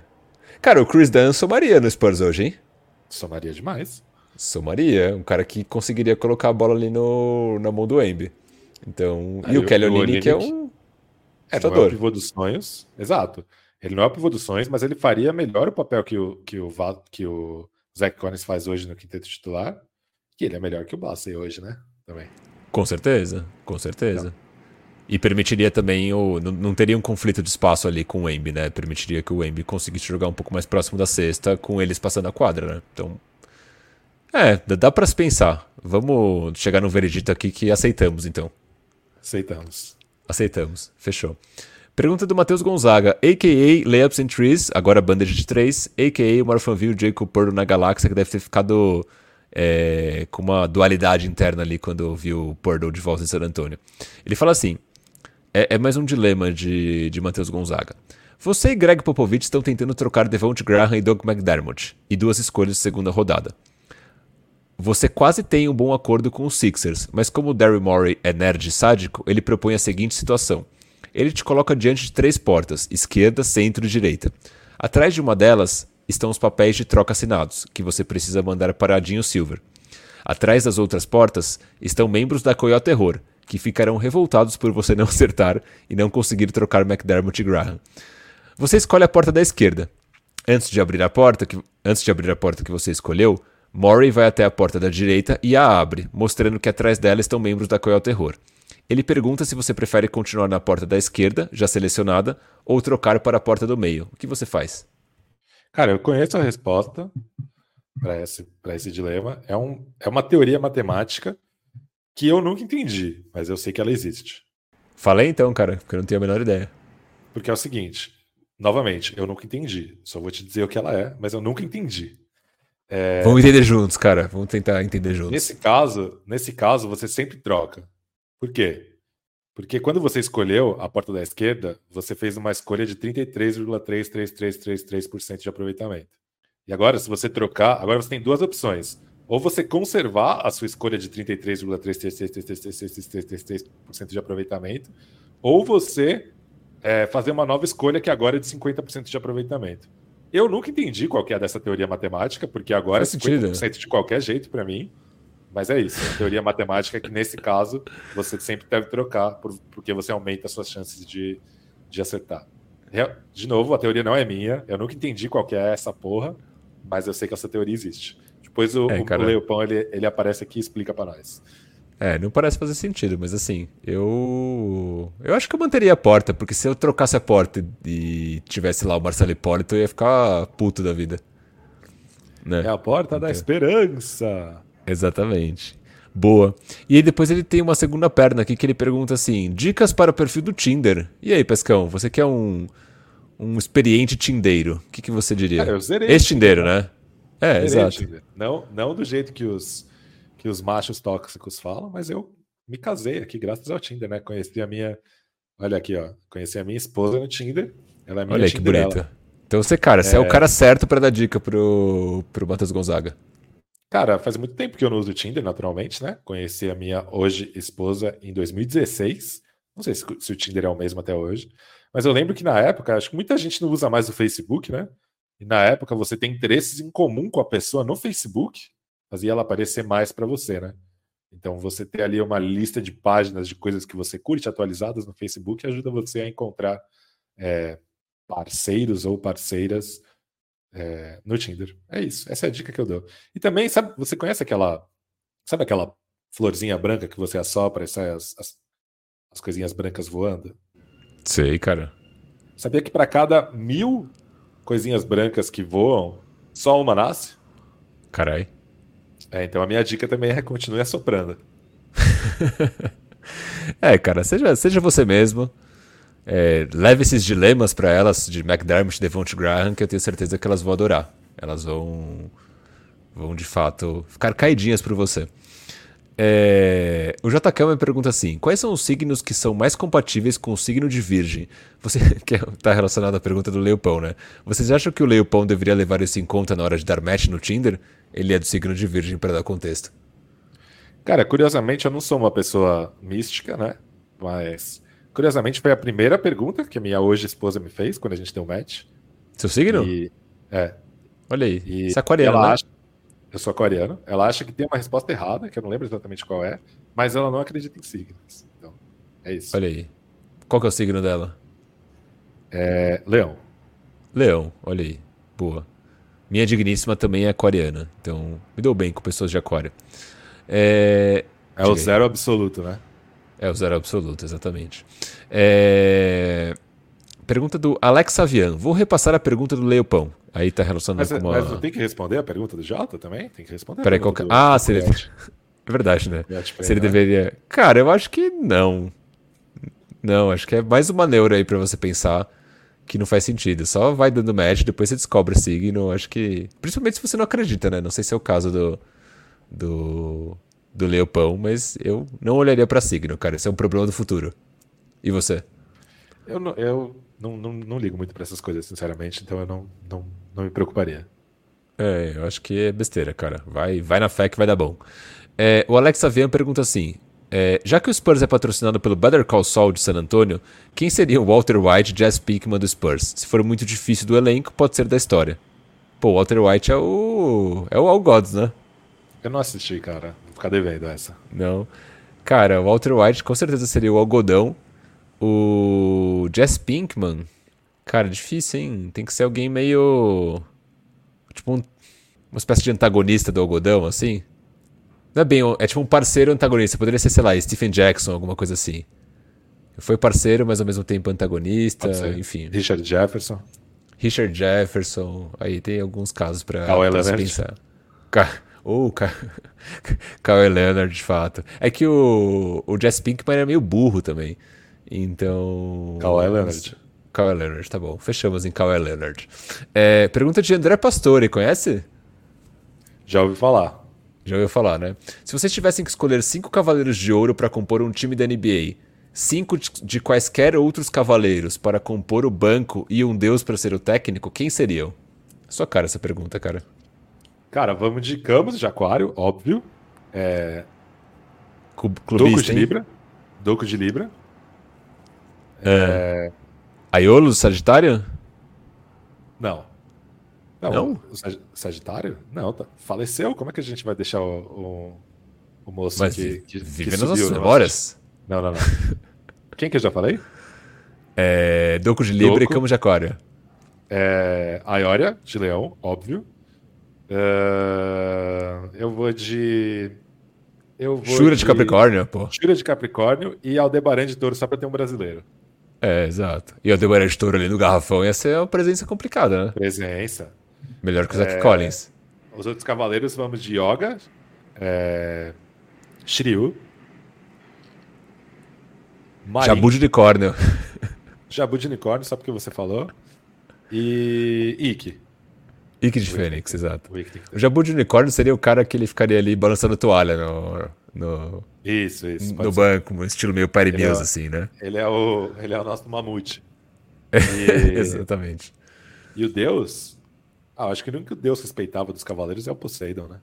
Speaker 2: Cara, o Chris Dunn somaria no Spurs hoje, hein?
Speaker 1: Somaria demais.
Speaker 2: Somaria. Um cara que conseguiria colocar a bola ali no, na mão do Embi. Então. Aí, e o Kelly Olynyk é um.
Speaker 1: É, não é o pivô dos sonhos. Exato. Ele não é o pivô dos sonhos, mas ele faria melhor o papel que o, que o, que o Zach Collins faz hoje no quinteto titular. Que ele é melhor que o Bassey hoje, né? Também.
Speaker 2: Com certeza, com certeza. E permitiria também o. Não, não, teria um conflito de espaço ali com o Embi, né? Permitiria que o Embi conseguisse jogar um pouco mais próximo da cesta com eles passando a quadra, né? Então. É, dá para se pensar. Vamos chegar no veredito aqui que aceitamos, então.
Speaker 1: Aceitamos.
Speaker 2: Aceitamos. Fechou. Pergunta do Matheus Gonzaga, a.k.a. Layups and Trees, agora Bandage de 3, a.k.a. o viu Jacob Purdo na galáxia, que deve ter ficado é, com uma dualidade interna ali quando viu o Purdo de volta em San Antônio. Ele fala assim, é, é mais um dilema de, de Matheus Gonzaga. Você e Greg Popovich estão tentando trocar Devonte Graham e Doug McDermott, e duas escolhas de segunda rodada. Você quase tem um bom acordo com os Sixers, mas como o Daryl Morey é nerd sádico, ele propõe a seguinte situação – Ele te coloca diante de três portas: esquerda, centro e direita. Atrás de uma delas estão os papéis de troca assinados, que você precisa mandar para Adinho Silver. Atrás das outras portas estão membros da Coyote Terror, que ficarão revoltados por você não acertar e não conseguir trocar McDermott e Graham. Você escolhe a porta da esquerda. Antes de abrir a porta que, antes de abrir a porta que você escolheu, Murray vai até a porta da direita e a abre, mostrando que atrás dela estão membros da Coyote Terror. Ele pergunta se você prefere continuar na porta da esquerda, já selecionada, ou trocar para a porta do meio. O que você faz?
Speaker 1: Cara, eu conheço a resposta para esse, esse dilema. É, um, é uma teoria matemática que eu nunca entendi, mas eu sei que ela existe.
Speaker 2: Falei então, cara, porque eu não tenho a menor ideia.
Speaker 1: Porque é o seguinte, novamente, eu nunca entendi. Só vou te dizer o que ela é, mas eu nunca entendi.
Speaker 2: É... Vamos entender juntos, cara. Vamos tentar entender juntos.
Speaker 1: Nesse caso, nesse caso, você sempre troca. Por quê? Porque quando você escolheu a porta da esquerda, você fez uma escolha de 33,3333% de aproveitamento. E agora, se você trocar, agora você tem duas opções. Ou você conservar a sua escolha de 33,3333% de aproveitamento, ou você é, fazer uma nova escolha que agora é de 50% de aproveitamento. Eu nunca entendi qual que é dessa teoria matemática, porque agora é 50% sentido. de qualquer jeito para mim. Mas é isso, a teoria matemática é que nesse caso você sempre deve trocar, porque você aumenta as suas chances de, de acertar. De novo, a teoria não é minha, eu nunca entendi qual que é essa porra, mas eu sei que essa teoria existe. Depois o, é, o Leopão ele, ele aparece aqui e explica para nós.
Speaker 2: É, não parece fazer sentido, mas assim, eu. Eu acho que eu manteria a porta, porque se eu trocasse a porta e tivesse lá o Marcelo Hipólito, eu ia ficar puto da vida.
Speaker 1: Né? É a porta então... da esperança.
Speaker 2: Exatamente. Boa. E aí depois ele tem uma segunda perna aqui que ele pergunta assim: dicas para o perfil do Tinder. E aí, Pescão, você que é um, um experiente tindeiro, o que, que você diria?
Speaker 1: Cara, eu zerei.
Speaker 2: Ex-tindeiro, né? É, exato.
Speaker 1: Não, não do jeito que os, que os machos tóxicos falam, mas eu me casei aqui graças ao Tinder, né? Conheci a minha. Olha aqui, ó. Conheci a minha esposa no Tinder. Ela é minha
Speaker 2: Olha que bonita. Então você, cara, você é, é o cara certo para dar dica pro, pro Matheus Gonzaga.
Speaker 1: Cara, faz muito tempo que eu não uso o Tinder, naturalmente, né? Conheci a minha hoje esposa em 2016. Não sei se, se, o Tinder é o mesmo até hoje. Mas eu lembro que na época, acho que muita gente não usa mais o Facebook, né? E na época você tem interesses em comum com a pessoa no Facebook, fazia ela aparecer mais para você, né? Então você ter ali uma lista de páginas de coisas que você curte atualizadas no Facebook ajuda você a encontrar é, parceiros ou parceiras é, no Tinder. É isso. Essa é a dica que eu dou. E também, sabe, você conhece aquela. Sabe aquela florzinha branca que você assopra e sai as, as, as coisinhas brancas voando?
Speaker 2: Sei, cara.
Speaker 1: Sabia que para cada mil coisinhas brancas que voam, só uma nasce?
Speaker 2: Carai.
Speaker 1: É, então a minha dica também é continue assoprando.
Speaker 2: é, cara, seja, seja você mesmo. É, leve esses dilemas para elas de McDermott e Devonte Graham, que eu tenho certeza que elas vão adorar. Elas vão, vão de fato ficar caidinhas por você. É, o JK me pergunta assim: quais são os signos que são mais compatíveis com o signo de Virgem? Você que está relacionado à pergunta do Leopão, né? Vocês acham que o Leopão deveria levar isso em conta na hora de dar match no Tinder? Ele é do signo de Virgem para dar contexto.
Speaker 1: Cara, curiosamente eu não sou uma pessoa mística, né? Mas Curiosamente, foi a primeira pergunta que a minha hoje esposa me fez quando a gente deu match.
Speaker 2: Seu signo?
Speaker 1: E, é.
Speaker 2: Olha aí. E Você é aquariano, ela né?
Speaker 1: acha, eu sou aquariano. Ela acha que tem uma resposta errada, que eu não lembro exatamente qual é, mas ela não acredita em signos. Então, é isso.
Speaker 2: Olha aí. Qual que é o signo dela?
Speaker 1: É, leão.
Speaker 2: Leão, olha aí. Boa. Minha digníssima também é aquariana. Então, me deu bem com pessoas de aquário.
Speaker 1: É, é o zero absoluto, né?
Speaker 2: É o zero absoluto, exatamente. É... Pergunta do Alex Savian. Vou repassar a pergunta do Leopão. Aí tá relacionado
Speaker 1: mas,
Speaker 2: com uma...
Speaker 1: Mas tem que responder a pergunta do Jota também? Tem que responder
Speaker 2: Peraí, qual... do... Ah, se ele... É verdade, né? Se ele deveria... Cara, eu acho que não. Não, acho que é mais uma neura aí pra você pensar que não faz sentido. Só vai dando match, depois você descobre signo. Acho que... Principalmente se você não acredita, né? Não sei se é o caso do... Do do Leopão, mas eu não olharia para signo, cara. Isso é um problema do futuro. E você?
Speaker 1: Eu não, eu não, não, não ligo muito para essas coisas, sinceramente, então eu não, não, não me preocuparia.
Speaker 2: É, eu acho que é besteira, cara. Vai, vai na fé que vai dar bom. É, o Alex Avian pergunta assim: É, já que o Spurs é patrocinado pelo Better Call Saul de San Antonio, quem seria o Walter White Jazz Pinkman do Spurs? Se for muito difícil do elenco, pode ser da história. Pô, o Walter White é o. é o All Gods, né?
Speaker 1: Eu não assisti, cara. Ficar devendo essa.
Speaker 2: Não. Cara, o Walter White com certeza seria o algodão. O Jess Pinkman. Cara, difícil, hein? Tem que ser alguém meio. Tipo um... uma espécie de antagonista do algodão, assim. Não é bem. É tipo um parceiro antagonista. Poderia ser, sei lá, Stephen Jackson, alguma coisa assim. Foi parceiro, mas ao mesmo tempo antagonista, enfim.
Speaker 1: Richard Jefferson.
Speaker 2: Richard Jefferson. Aí tem alguns casos pra,
Speaker 1: pra se pensar.
Speaker 2: Ou Ka Kawhi Leonard, de fato. É que o, o Jess Pinkman é meio burro também. Então.
Speaker 1: Kawhi Leonard.
Speaker 2: Kawhi Leonard, tá bom. Fechamos em Kawhi Leonard. É, pergunta de André Pastore, conhece?
Speaker 1: Já ouvi falar.
Speaker 2: Já ouviu falar, né? Se vocês tivessem que escolher cinco cavaleiros de ouro para compor um time da NBA, cinco de quaisquer outros cavaleiros para compor o banco e um deus para ser o técnico, quem seriam? Sua cara essa pergunta, cara.
Speaker 1: Cara, vamos de Camus, de Aquário, óbvio. É...
Speaker 2: Clubista,
Speaker 1: de Libra. Doco de Libra.
Speaker 2: É... é... Aiolo, Sagitário?
Speaker 1: Não. Não? não? O Sagitário? Não, tá. faleceu. Como é que a gente vai deixar o, o, o moço
Speaker 2: Mas
Speaker 1: que,
Speaker 2: que vive que nas nossas memórias?
Speaker 1: Não, não, não. Quem que eu já falei?
Speaker 2: É, Doco de Libra Doco. e Camus de Aquário.
Speaker 1: É, Aioria, de Leão, óbvio. Uh, eu vou de.
Speaker 2: Eu vou Shura de, de Capricórnio, pô.
Speaker 1: Shura de Capricórnio e Aldebaran de Touro, só pra ter um brasileiro.
Speaker 2: É, exato. E Aldebaran de Touro ali no garrafão ia ser uma presença complicada, né?
Speaker 1: Presença.
Speaker 2: Melhor que o Zach é... Collins.
Speaker 1: Os outros cavaleiros vamos de Yoga, é... Shiryu,
Speaker 2: Marin. Jabu de unicórnio.
Speaker 1: Jabu de unicórnio, só porque você falou. E Ikki.
Speaker 2: Ike de Fênix, exato. O, o Jabu de Unicórnio seria o cara que ele ficaria ali balançando toalha no. no
Speaker 1: isso, isso.
Speaker 2: No banco, um estilo meio Mills, é, assim, né?
Speaker 1: Ele é o, ele é o nosso mamute.
Speaker 2: E, Exatamente.
Speaker 1: E o deus? Ah, acho que o único deus respeitava dos cavaleiros é o Poseidon, né?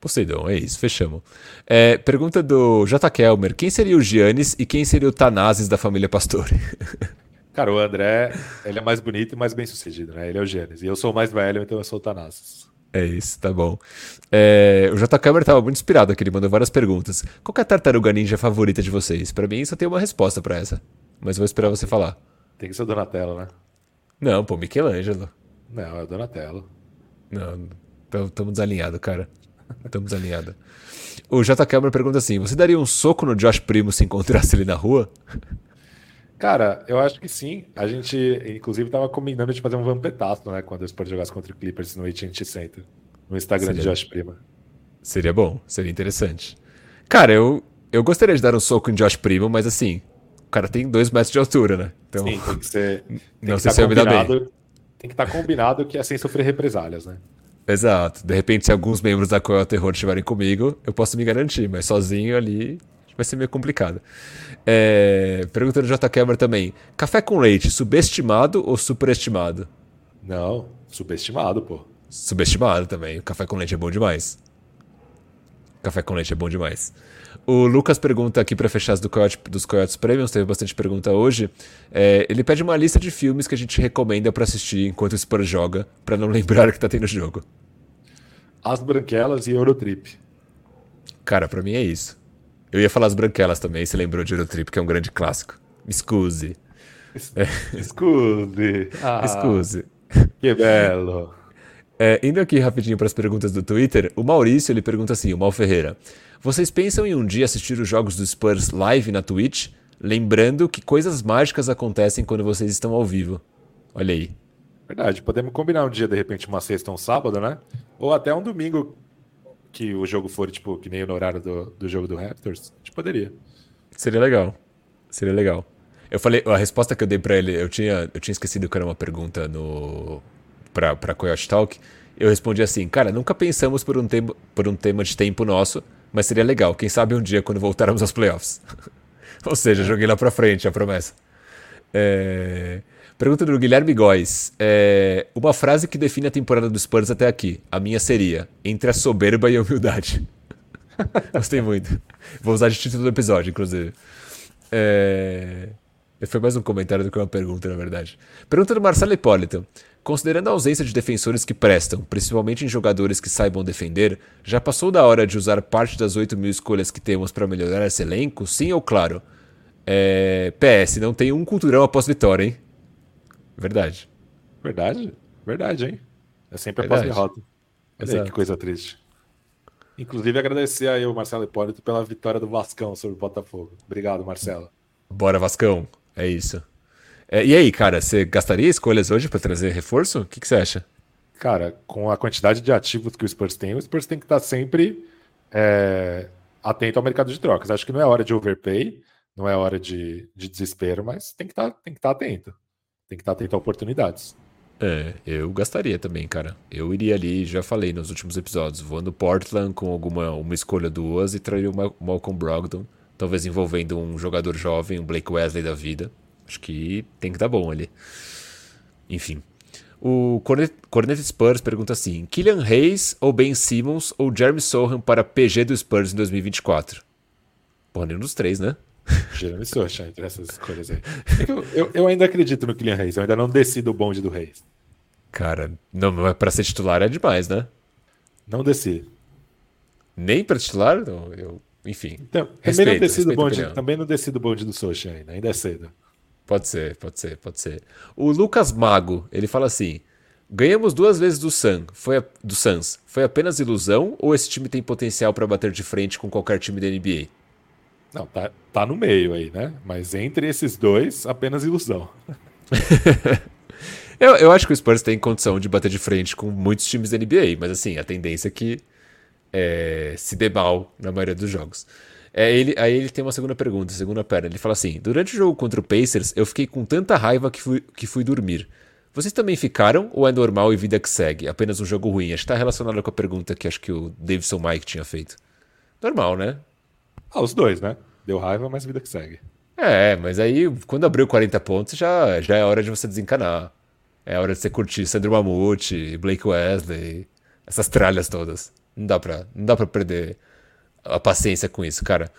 Speaker 2: Poseidon, é isso, fechamos. É, pergunta do J. Kelmer: quem seria o Giannis e quem seria o Tanazes da família Pastore?
Speaker 1: Cara, o André, ele é mais bonito e mais bem sucedido, né? Ele é o Gênesis. E eu sou o mais velho, então eu sou o Thanasis.
Speaker 2: É isso, tá bom. É, o J. Câmara tava muito inspirado aqui, ele mandou várias perguntas. Qual é a tartaruga ninja favorita de vocês? Para mim só tem uma resposta para essa. Mas vou esperar você falar.
Speaker 1: Tem que ser o Donatello, né?
Speaker 2: Não, pô, Michelangelo.
Speaker 1: Não, é o Donatello.
Speaker 2: Não, estamos desalinhados, cara. Estamos desalinhados. O J. Câmara pergunta assim: Você daria um soco no Josh Primo se encontrasse ele na rua?
Speaker 1: Cara, eu acho que sim. A gente, inclusive, tava combinando de fazer um vampetaço, né? Quando o Spurs jogasse contra o Clippers no AT&T Center. No Instagram seria, de Josh Prima.
Speaker 2: Seria bom, seria interessante. Cara, eu, eu gostaria de dar um soco em Josh Primo, mas assim, o cara tem dois metros de altura, né?
Speaker 1: Então, sim, tem que ser. Tem não que sei se eu me bem. Tem que estar tá combinado que é sem sofrer represálias, né?
Speaker 2: Exato. De repente, se alguns membros da Coel Terror estiverem comigo, eu posso me garantir, mas sozinho ali vai ser meio complicado. É, pergunta do J. Cameron também. Café com leite, subestimado ou superestimado?
Speaker 1: Não, subestimado, pô.
Speaker 2: Subestimado também. Café com leite é bom demais. Café com leite é bom demais. O Lucas pergunta aqui para fechar as do Coyote, dos Coyotes Premiums, teve bastante pergunta hoje. É, ele pede uma lista de filmes que a gente recomenda para assistir enquanto o Spurs joga, para não lembrar que tá tendo jogo.
Speaker 1: As Branquelas e Eurotrip.
Speaker 2: Cara, para mim é isso. Eu ia falar as branquelas também, se lembrou de Eurotrip, que é um grande clássico. Me excuse.
Speaker 1: Excuse.
Speaker 2: Ah, excuse.
Speaker 1: Que belo.
Speaker 2: É, indo aqui rapidinho para as perguntas do Twitter, o Maurício ele pergunta assim, o Mal Ferreira. Vocês pensam em um dia assistir os jogos do Spurs live na Twitch? Lembrando que coisas mágicas acontecem quando vocês estão ao vivo. Olha aí.
Speaker 1: Verdade, podemos combinar um dia, de repente, uma sexta ou um sábado, né? Ou até um domingo que o jogo for, tipo, que nem no horário do, do jogo do Raptors, a gente poderia.
Speaker 2: Seria legal. Seria legal. Eu falei, a resposta que eu dei para ele, eu tinha, eu tinha esquecido que era uma pergunta no pra, pra Coyote Talk. Eu respondi assim, cara, nunca pensamos por um, tempo, por um tema de tempo nosso, mas seria legal, quem sabe um dia quando voltarmos aos playoffs. Ou seja, joguei lá pra frente a promessa. É... Pergunta do Guilherme Góes. É, uma frase que define a temporada dos Spurs até aqui. A minha seria: entre a soberba e a humildade. Gostei muito. Vou usar de título do episódio, inclusive. É... Foi mais um comentário do que uma pergunta, na verdade. Pergunta do Marcelo Hipólito. Considerando a ausência de defensores que prestam, principalmente em jogadores que saibam defender, já passou da hora de usar parte das 8 mil escolhas que temos para melhorar esse elenco? Sim ou claro? É... PS, não tem um culturão após vitória, hein? Verdade.
Speaker 1: Verdade? Verdade, hein? É sempre após derrota. Olha aí que coisa triste. Inclusive, agradecer aí o Marcelo Hipólito pela vitória do Vascão sobre o Botafogo. Obrigado, Marcelo.
Speaker 2: Bora, Vascão. É isso. É, e aí, cara, você gastaria escolhas hoje para trazer reforço? O que, que, você acha?
Speaker 1: Cara, com a quantidade de ativos que o Spurs tem, o Spurs tem que estar sempre é, atento ao mercado de trocas. Acho que não é hora de overpay, não é hora de, de desespero, mas tem que estar, tem que estar atento. Tem que estar atento a oportunidades.
Speaker 2: É, eu gastaria também, cara. Eu iria ali, já falei nos últimos episódios, voando Portland com alguma uma escolha duas e traria o Malcolm Brogdon, talvez envolvendo um jogador jovem, um Blake Wesley da vida. Acho que tem que dar bom ali. Enfim. O Cornet, Cornet Spurs pergunta assim: Killian Hayes ou Ben Simmons ou Jeremy Sohan para PG do Spurs em 2024? Porra, nenhum dos três, né?
Speaker 1: Jeremy Sohan entre essas escolhas aí. Eu, eu, eu, ainda acredito no Killian Hayes, eu ainda não desci do bonde do Hayes.
Speaker 2: Cara, não, é para ser titular é demais, né?
Speaker 1: Não desci.
Speaker 2: Nem para titular? Não, eu, enfim.
Speaker 1: Então, também, não desci do bonde, também não desci do bonde do Socha ainda, ainda é cedo.
Speaker 2: Pode ser, pode ser, pode ser. O Lucas Mago, ele fala assim: Ganhamos duas vezes do Sun, foi a, do Suns. Foi apenas ilusão ou esse time tem potencial para bater de frente com qualquer time da NBA?
Speaker 1: Não, tá, tá no meio aí, né? Mas entre esses dois, apenas ilusão.
Speaker 2: eu, eu acho que o Spurs tem condição de bater de frente com muitos times da NBA, mas assim, a tendência é que é, se dê mal na maioria dos jogos. É, ele, aí ele tem uma segunda pergunta, segunda perna. Ele fala assim: Durante o jogo contra o Pacers, eu fiquei com tanta raiva que fui, que fui dormir. Vocês também ficaram ou é normal e vida que segue? Apenas um jogo ruim? Acho que está relacionado com a pergunta que acho que o Davidson Mike tinha feito. Normal, né?
Speaker 1: Ah, os dois, né? Deu raiva, mas vida que segue.
Speaker 2: É, mas aí quando abriu 40 pontos já, já é hora de você desencanar. É hora de você curtir Sandro Mamute, Blake Wesley, essas tralhas todas. Não dá pra, não dá pra perder a paciência com isso, cara.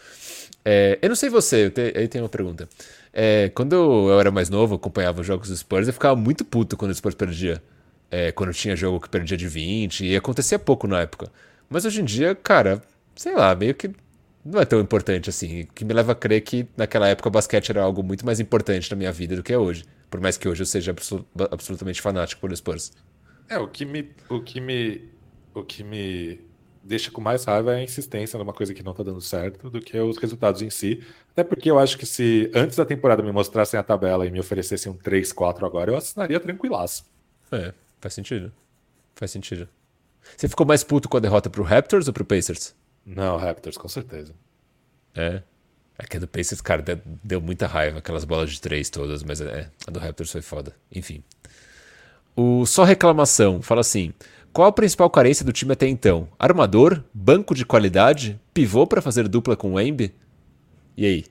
Speaker 2: É, eu não sei você, eu te, aí tem uma pergunta. É, quando eu era mais novo, acompanhava os jogos dos Spurs, eu ficava muito puto quando o Spurs perdia. É, quando tinha jogo que perdia de 20, e acontecia pouco na época. Mas hoje em dia, cara, sei lá, meio que não é tão importante assim. O que me leva a crer que naquela época o basquete era algo muito mais importante na minha vida do que é hoje. Por mais que hoje eu seja absolutamente fanático por Spurs.
Speaker 1: É, o que me. O que me. O que me deixa com mais raiva a insistência numa coisa que não tá dando certo do que os resultados em si. Até porque eu acho que se antes da temporada me mostrassem a tabela e me oferecessem um 3-4 agora, eu assinaria tranquilaço.
Speaker 2: É, faz sentido. Faz sentido. Você ficou mais puto com a derrota pro Raptors ou pro Pacers?
Speaker 1: Não, Raptors, com certeza.
Speaker 2: É. É que a do Pacers, cara, deu muita raiva, aquelas bolas de três todas, mas é, a do Raptors foi foda. Enfim. O Só Reclamação fala assim: qual a principal carência do time até então? Armador? Banco de qualidade? Pivô para fazer dupla com o Embi? E aí?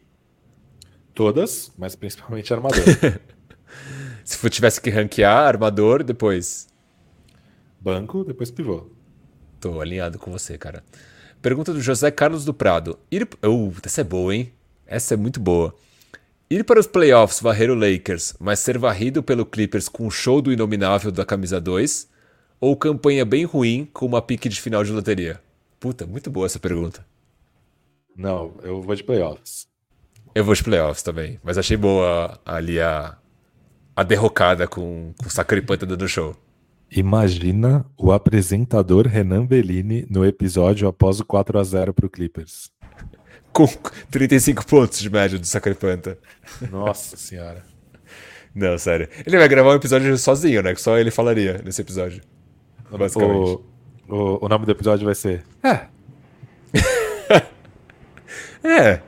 Speaker 1: Todas, mas principalmente armador.
Speaker 2: Se tivesse que ranquear, armador, depois.
Speaker 1: Banco, depois pivô.
Speaker 2: Tô alinhado com você, cara. Pergunta do José Carlos do Prado. Ir... Uh, essa é boa, hein? Essa é muito boa. Ir para os playoffs varrer o Lakers, mas ser varrido pelo Clippers com o show do inominável da camisa 2 ou campanha bem ruim com uma pique de final de loteria? Puta, muito boa essa pergunta.
Speaker 1: Não, eu vou de playoffs.
Speaker 2: Eu vou de playoffs também, mas achei boa ali a, a derrocada com, com o Sacripanta dando show.
Speaker 1: Imagina o apresentador Renan Bellini no episódio após o 4 a 0 para o Clippers.
Speaker 2: Com 35 pontos de média do Sacripanta.
Speaker 1: Nossa senhora.
Speaker 2: Não, sério. Ele vai gravar um episódio sozinho, né? Que só ele falaria nesse episódio. Basicamente.
Speaker 1: O, o, o nome do episódio vai ser. É.
Speaker 2: é.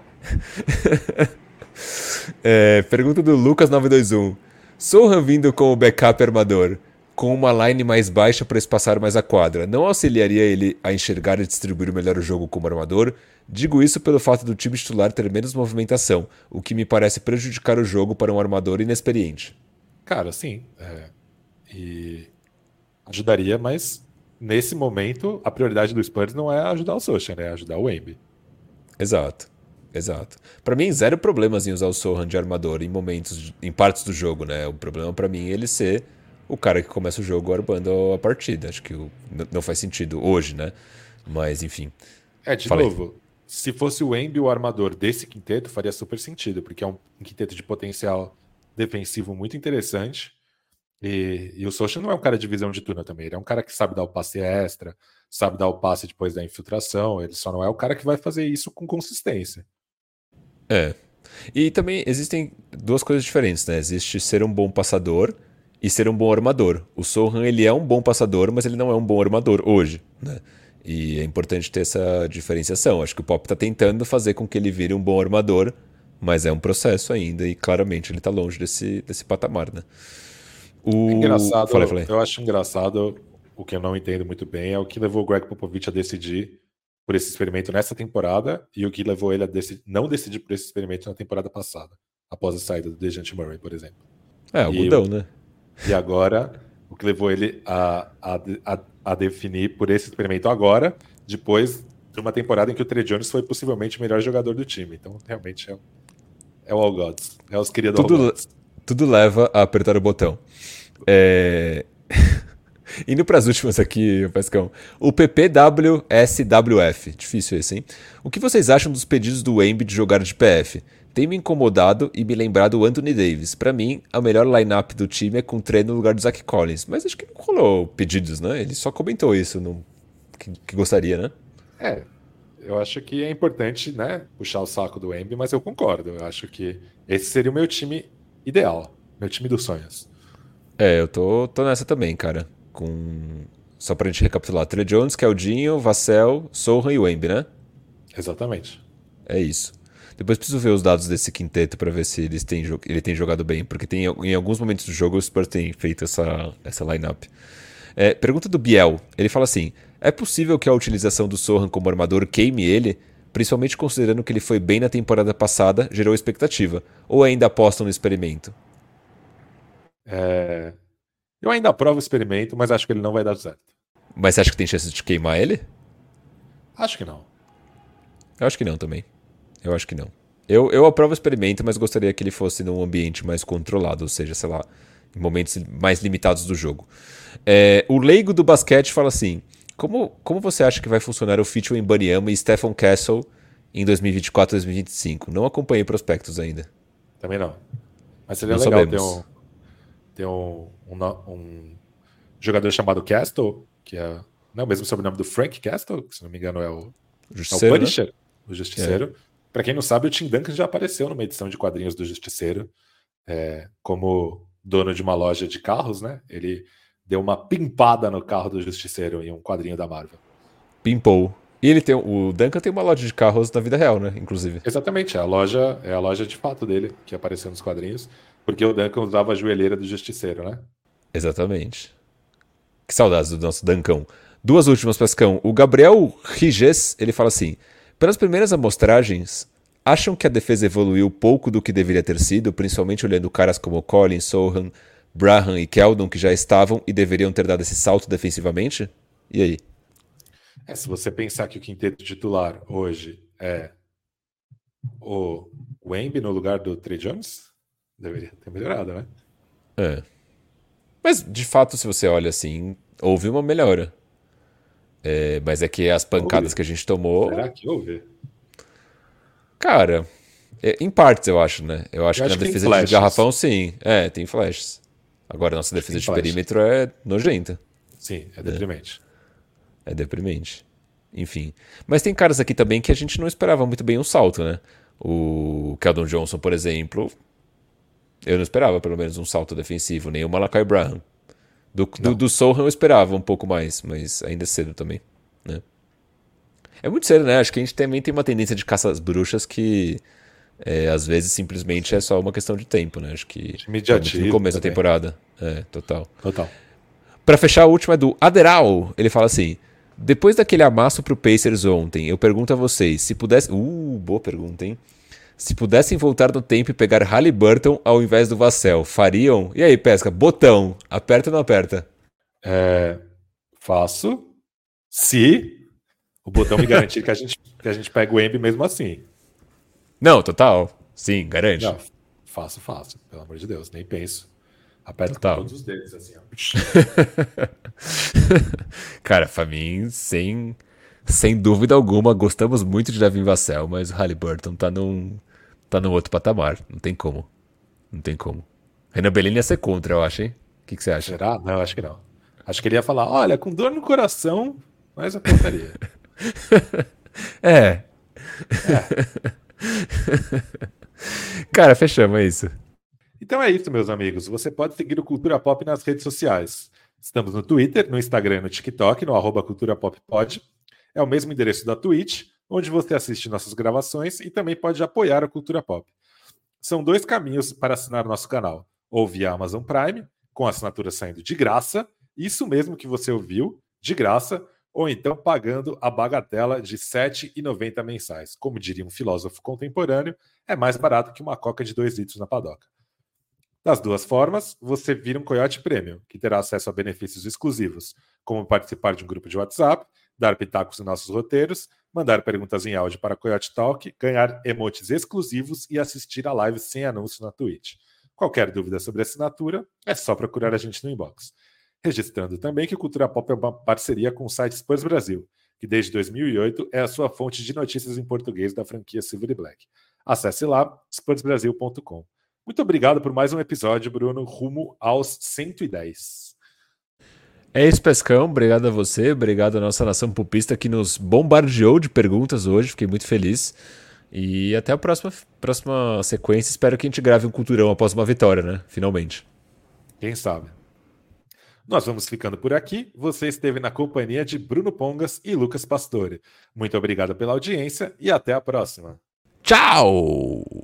Speaker 2: é. Pergunta do Lucas921. Sohan vindo com o backup armador, com uma line mais baixa para espaçar mais a quadra, não auxiliaria ele a enxergar e distribuir melhor o jogo como armador? Digo isso pelo fato do time titular ter menos movimentação, o que me parece prejudicar o jogo para um armador inexperiente.
Speaker 1: Cara, sim. É... E ajudaria, mas nesse momento, a prioridade do Spurs não é ajudar o Socha, né? É ajudar o Wemby.
Speaker 2: Exato. Exato. Para mim, zero problemas em usar o Sohan de armador em momentos, em partes do jogo, né? O problema para mim é ele ser o cara que começa o jogo armando a partida. Acho que não faz sentido hoje, né? Mas, enfim.
Speaker 1: É, de Falei. novo, se fosse o Embi o armador desse quinteto, faria super sentido, porque é um quinteto de potencial defensivo muito interessante. E, e o Socha não é um cara de visão de túnel também, ele é um cara que sabe dar o passe extra, sabe dar o passe depois da infiltração, ele só não é o cara que vai fazer isso com consistência.
Speaker 2: É. E também existem duas coisas diferentes, né? Existe ser um bom passador e ser um bom armador. O Sohan, ele é um bom passador, mas ele não é um bom armador hoje, né? E é importante ter essa diferenciação. Acho que o Pop está tentando fazer com que ele vire um bom armador, mas é um processo ainda e claramente ele está longe desse, desse patamar, né?
Speaker 1: O... É engraçado, falei, falei. eu acho engraçado o que eu não entendo muito bem é o que levou o Greg Popovich a decidir por esse experimento nessa temporada e o que levou ele a decidir, não decidir por esse experimento na temporada passada, após a saída do Dejante Murray, por exemplo.
Speaker 2: É, algodão, né?
Speaker 1: E agora, o que levou ele a, a, a, definir por esse experimento agora, depois de uma temporada em que o Trey Jones foi possivelmente o melhor jogador do time. Então, realmente é, é o All Gods. É os queridos
Speaker 2: tudo, All Gods. Tudo leva a apertar o botão. É... Indo para as últimas aqui, Pescão. O PPWSWF. Difícil esse, hein? O que vocês acham dos pedidos do Wemby de jogar de PF? Tem me incomodado e me lembrado o Anthony Davis. Para mim, a melhor lineup do time é com o Trey no lugar do Zach Collins. Mas acho que não rolou pedidos, né? Ele só comentou isso no... que, que gostaria, né?
Speaker 1: É, eu acho que é importante, né, puxar o saco do Wemby, mas eu concordo. Eu acho que esse seria o meu time ideal, meu time dos sonhos.
Speaker 2: É, eu tô, tô nessa também, cara com. Só pra gente recapitular: Trey Jones, Keldinho, Vassell, Sohan e Wemby, né?
Speaker 1: Exatamente.
Speaker 2: É isso. Depois preciso ver os dados desse quinteto para ver se eles têm, ele tem jogado bem, porque tem, em alguns momentos do jogo o Spurs tem feito essa, essa lineup. É, pergunta do Biel. Ele fala assim: é possível que a utilização do Sohan como armador queime ele, principalmente considerando que ele foi bem na temporada passada, gerou expectativa? Ou ainda apostam no experimento?
Speaker 1: É, eu ainda aprovo o experimento, mas acho que ele não vai dar certo.
Speaker 2: Mas você acha que tem chance de queimar ele?
Speaker 1: Acho que não.
Speaker 2: Eu acho que não também. Eu acho que não. Eu, eu aprovo o experimento, mas gostaria que ele fosse num ambiente mais controlado, ou seja, sei lá, em momentos mais limitados do jogo. É, o leigo do basquete fala assim: como, como você acha que vai funcionar o feat Banyama e Stephen Castle em 2024 2025? Não acompanhei prospectos ainda.
Speaker 1: Também não. Mas seria não legal sabemos. ter um, ter um, um, um jogador chamado Castle, que é, não é o mesmo sobrenome do Frank Castle, que se não me engano é o, é o né? Punisher, né? o Justiceiro. É. Para quem não sabe, o Tim Duncan já apareceu numa edição de quadrinhos do Justiceiro é, como dono de uma loja de carros, né? Ele deu uma pimpada no carro do Justiceiro em um quadrinho da Marvel.
Speaker 2: Pimpou. E ele tem o Duncan tem uma loja de carros na vida real, né? Inclusive.
Speaker 1: Exatamente, é a loja é a loja de fato dele que apareceu nos quadrinhos, porque o Duncan usava a joelheira do Justiceiro, né?
Speaker 2: Exatamente. Que saudades do nosso Dancão. Duas últimas, Pescão. O Gabriel Riges, ele fala assim: pelas primeiras amostragens, acham que a defesa evoluiu pouco do que deveria ter sido, principalmente olhando caras como Collins, Sohan, Braham e Keldon, que já estavam e deveriam ter dado esse salto defensivamente? E aí?
Speaker 1: É, se você pensar que o quinteto titular hoje é o Wemby no lugar do Trey Jones, deveria ter melhorado, né?
Speaker 2: É. Mas, de fato, se você olha assim, houve uma melhora. É, mas é que as pancadas houve. que a gente tomou.
Speaker 1: Será que houve?
Speaker 2: Cara, é, em partes eu acho, né? Eu acho eu que acho na defesa de garrafão, sim. É, tem flashes. Agora, nossa defesa de flashes. perímetro é nojenta.
Speaker 1: Sim, é deprimente.
Speaker 2: É. é deprimente. Enfim. Mas tem caras aqui também que a gente não esperava muito bem um salto, né? O Keldon Johnson, por exemplo, eu não esperava, pelo menos, um salto defensivo, nem o Malakai Brown. Do, do, do Sohan eu esperava um pouco mais, mas ainda é cedo também. Né? É muito cedo, né? Acho que a gente também tem uma tendência de caça às bruxas que é, às vezes simplesmente é só uma questão de tempo, né? Acho que
Speaker 1: Imediatismo
Speaker 2: no começo também. da temporada. É, total.
Speaker 1: Total.
Speaker 2: Para fechar, a última é do Aderal. Ele fala assim: depois daquele amasso pro Pacers ontem, eu pergunto a vocês, se pudesse. Uh, boa pergunta, hein? Se pudessem voltar no tempo e pegar Halliburton ao invés do Vassell, fariam? E aí, Pesca, botão, aperta ou não aperta?
Speaker 1: É, faço, Se o botão me garantir que a gente, que a gente pega o Embi mesmo assim.
Speaker 2: Não, total. Sim, garante. Não,
Speaker 1: faço, faço. Pelo amor de Deus, nem penso. Aperta
Speaker 2: total.
Speaker 1: todos os dedos, assim.
Speaker 2: Cara, Famin, sem, sem dúvida alguma, gostamos muito de Davi Vassell, mas o Halliburton tá num, tá num outro patamar. Não tem como. Não tem como. Renan Bellini ia ser contra, eu acho, hein? O que, que você acha?
Speaker 1: Será? Não, acho que não. Acho que ele ia falar, olha, com dor no coração, mas eu contaria.
Speaker 2: é. é. Cara, fechamos, é isso.
Speaker 1: Então é isso, meus amigos. Você pode seguir o Cultura Pop nas redes sociais. Estamos no Twitter, no Instagram no TikTok, no arroba Cultura Pop Pod. É o mesmo endereço da Twitch, onde você assiste nossas gravações e também pode apoiar a Cultura Pop. São dois caminhos para assinar nosso canal. Ou via Amazon Prime, com assinatura saindo de graça, isso mesmo que você ouviu, de graça, ou então pagando a bagatela de R$ 7,90 mensais. Como diria um filósofo contemporâneo, é mais barato que uma coca de 2 litros na padoca. Das duas formas, você vira um Coyote Premium, que terá acesso a benefícios exclusivos, como participar de um grupo de WhatsApp, dar pitacos em nossos roteiros, mandar perguntas em áudio para Coyote Talk, ganhar emotes exclusivos e assistir a live sem anúncio na Twitch. Qualquer dúvida sobre assinatura, é só procurar a gente no inbox. Registrando também que o Cultura Pop é uma parceria com o site Spurs Brasil, que desde 2008 é a sua fonte de notícias em português da franquia Silver Black. Acesse lá, spursbrasil.com. Muito obrigado por mais um episódio, Bruno, rumo aos 110.
Speaker 2: É isso, Pescão. Obrigado a você, obrigado à nossa nação pupista que nos bombardeou de perguntas hoje. Fiquei muito feliz. E até a próxima, próxima sequência. Espero que a gente grave um culturão após uma vitória, né? Finalmente.
Speaker 1: Quem sabe? Nós vamos ficando por aqui. Você esteve na companhia de Bruno Pongas e Lucas Pastore. Muito obrigado pela audiência e até a próxima.
Speaker 2: Tchau!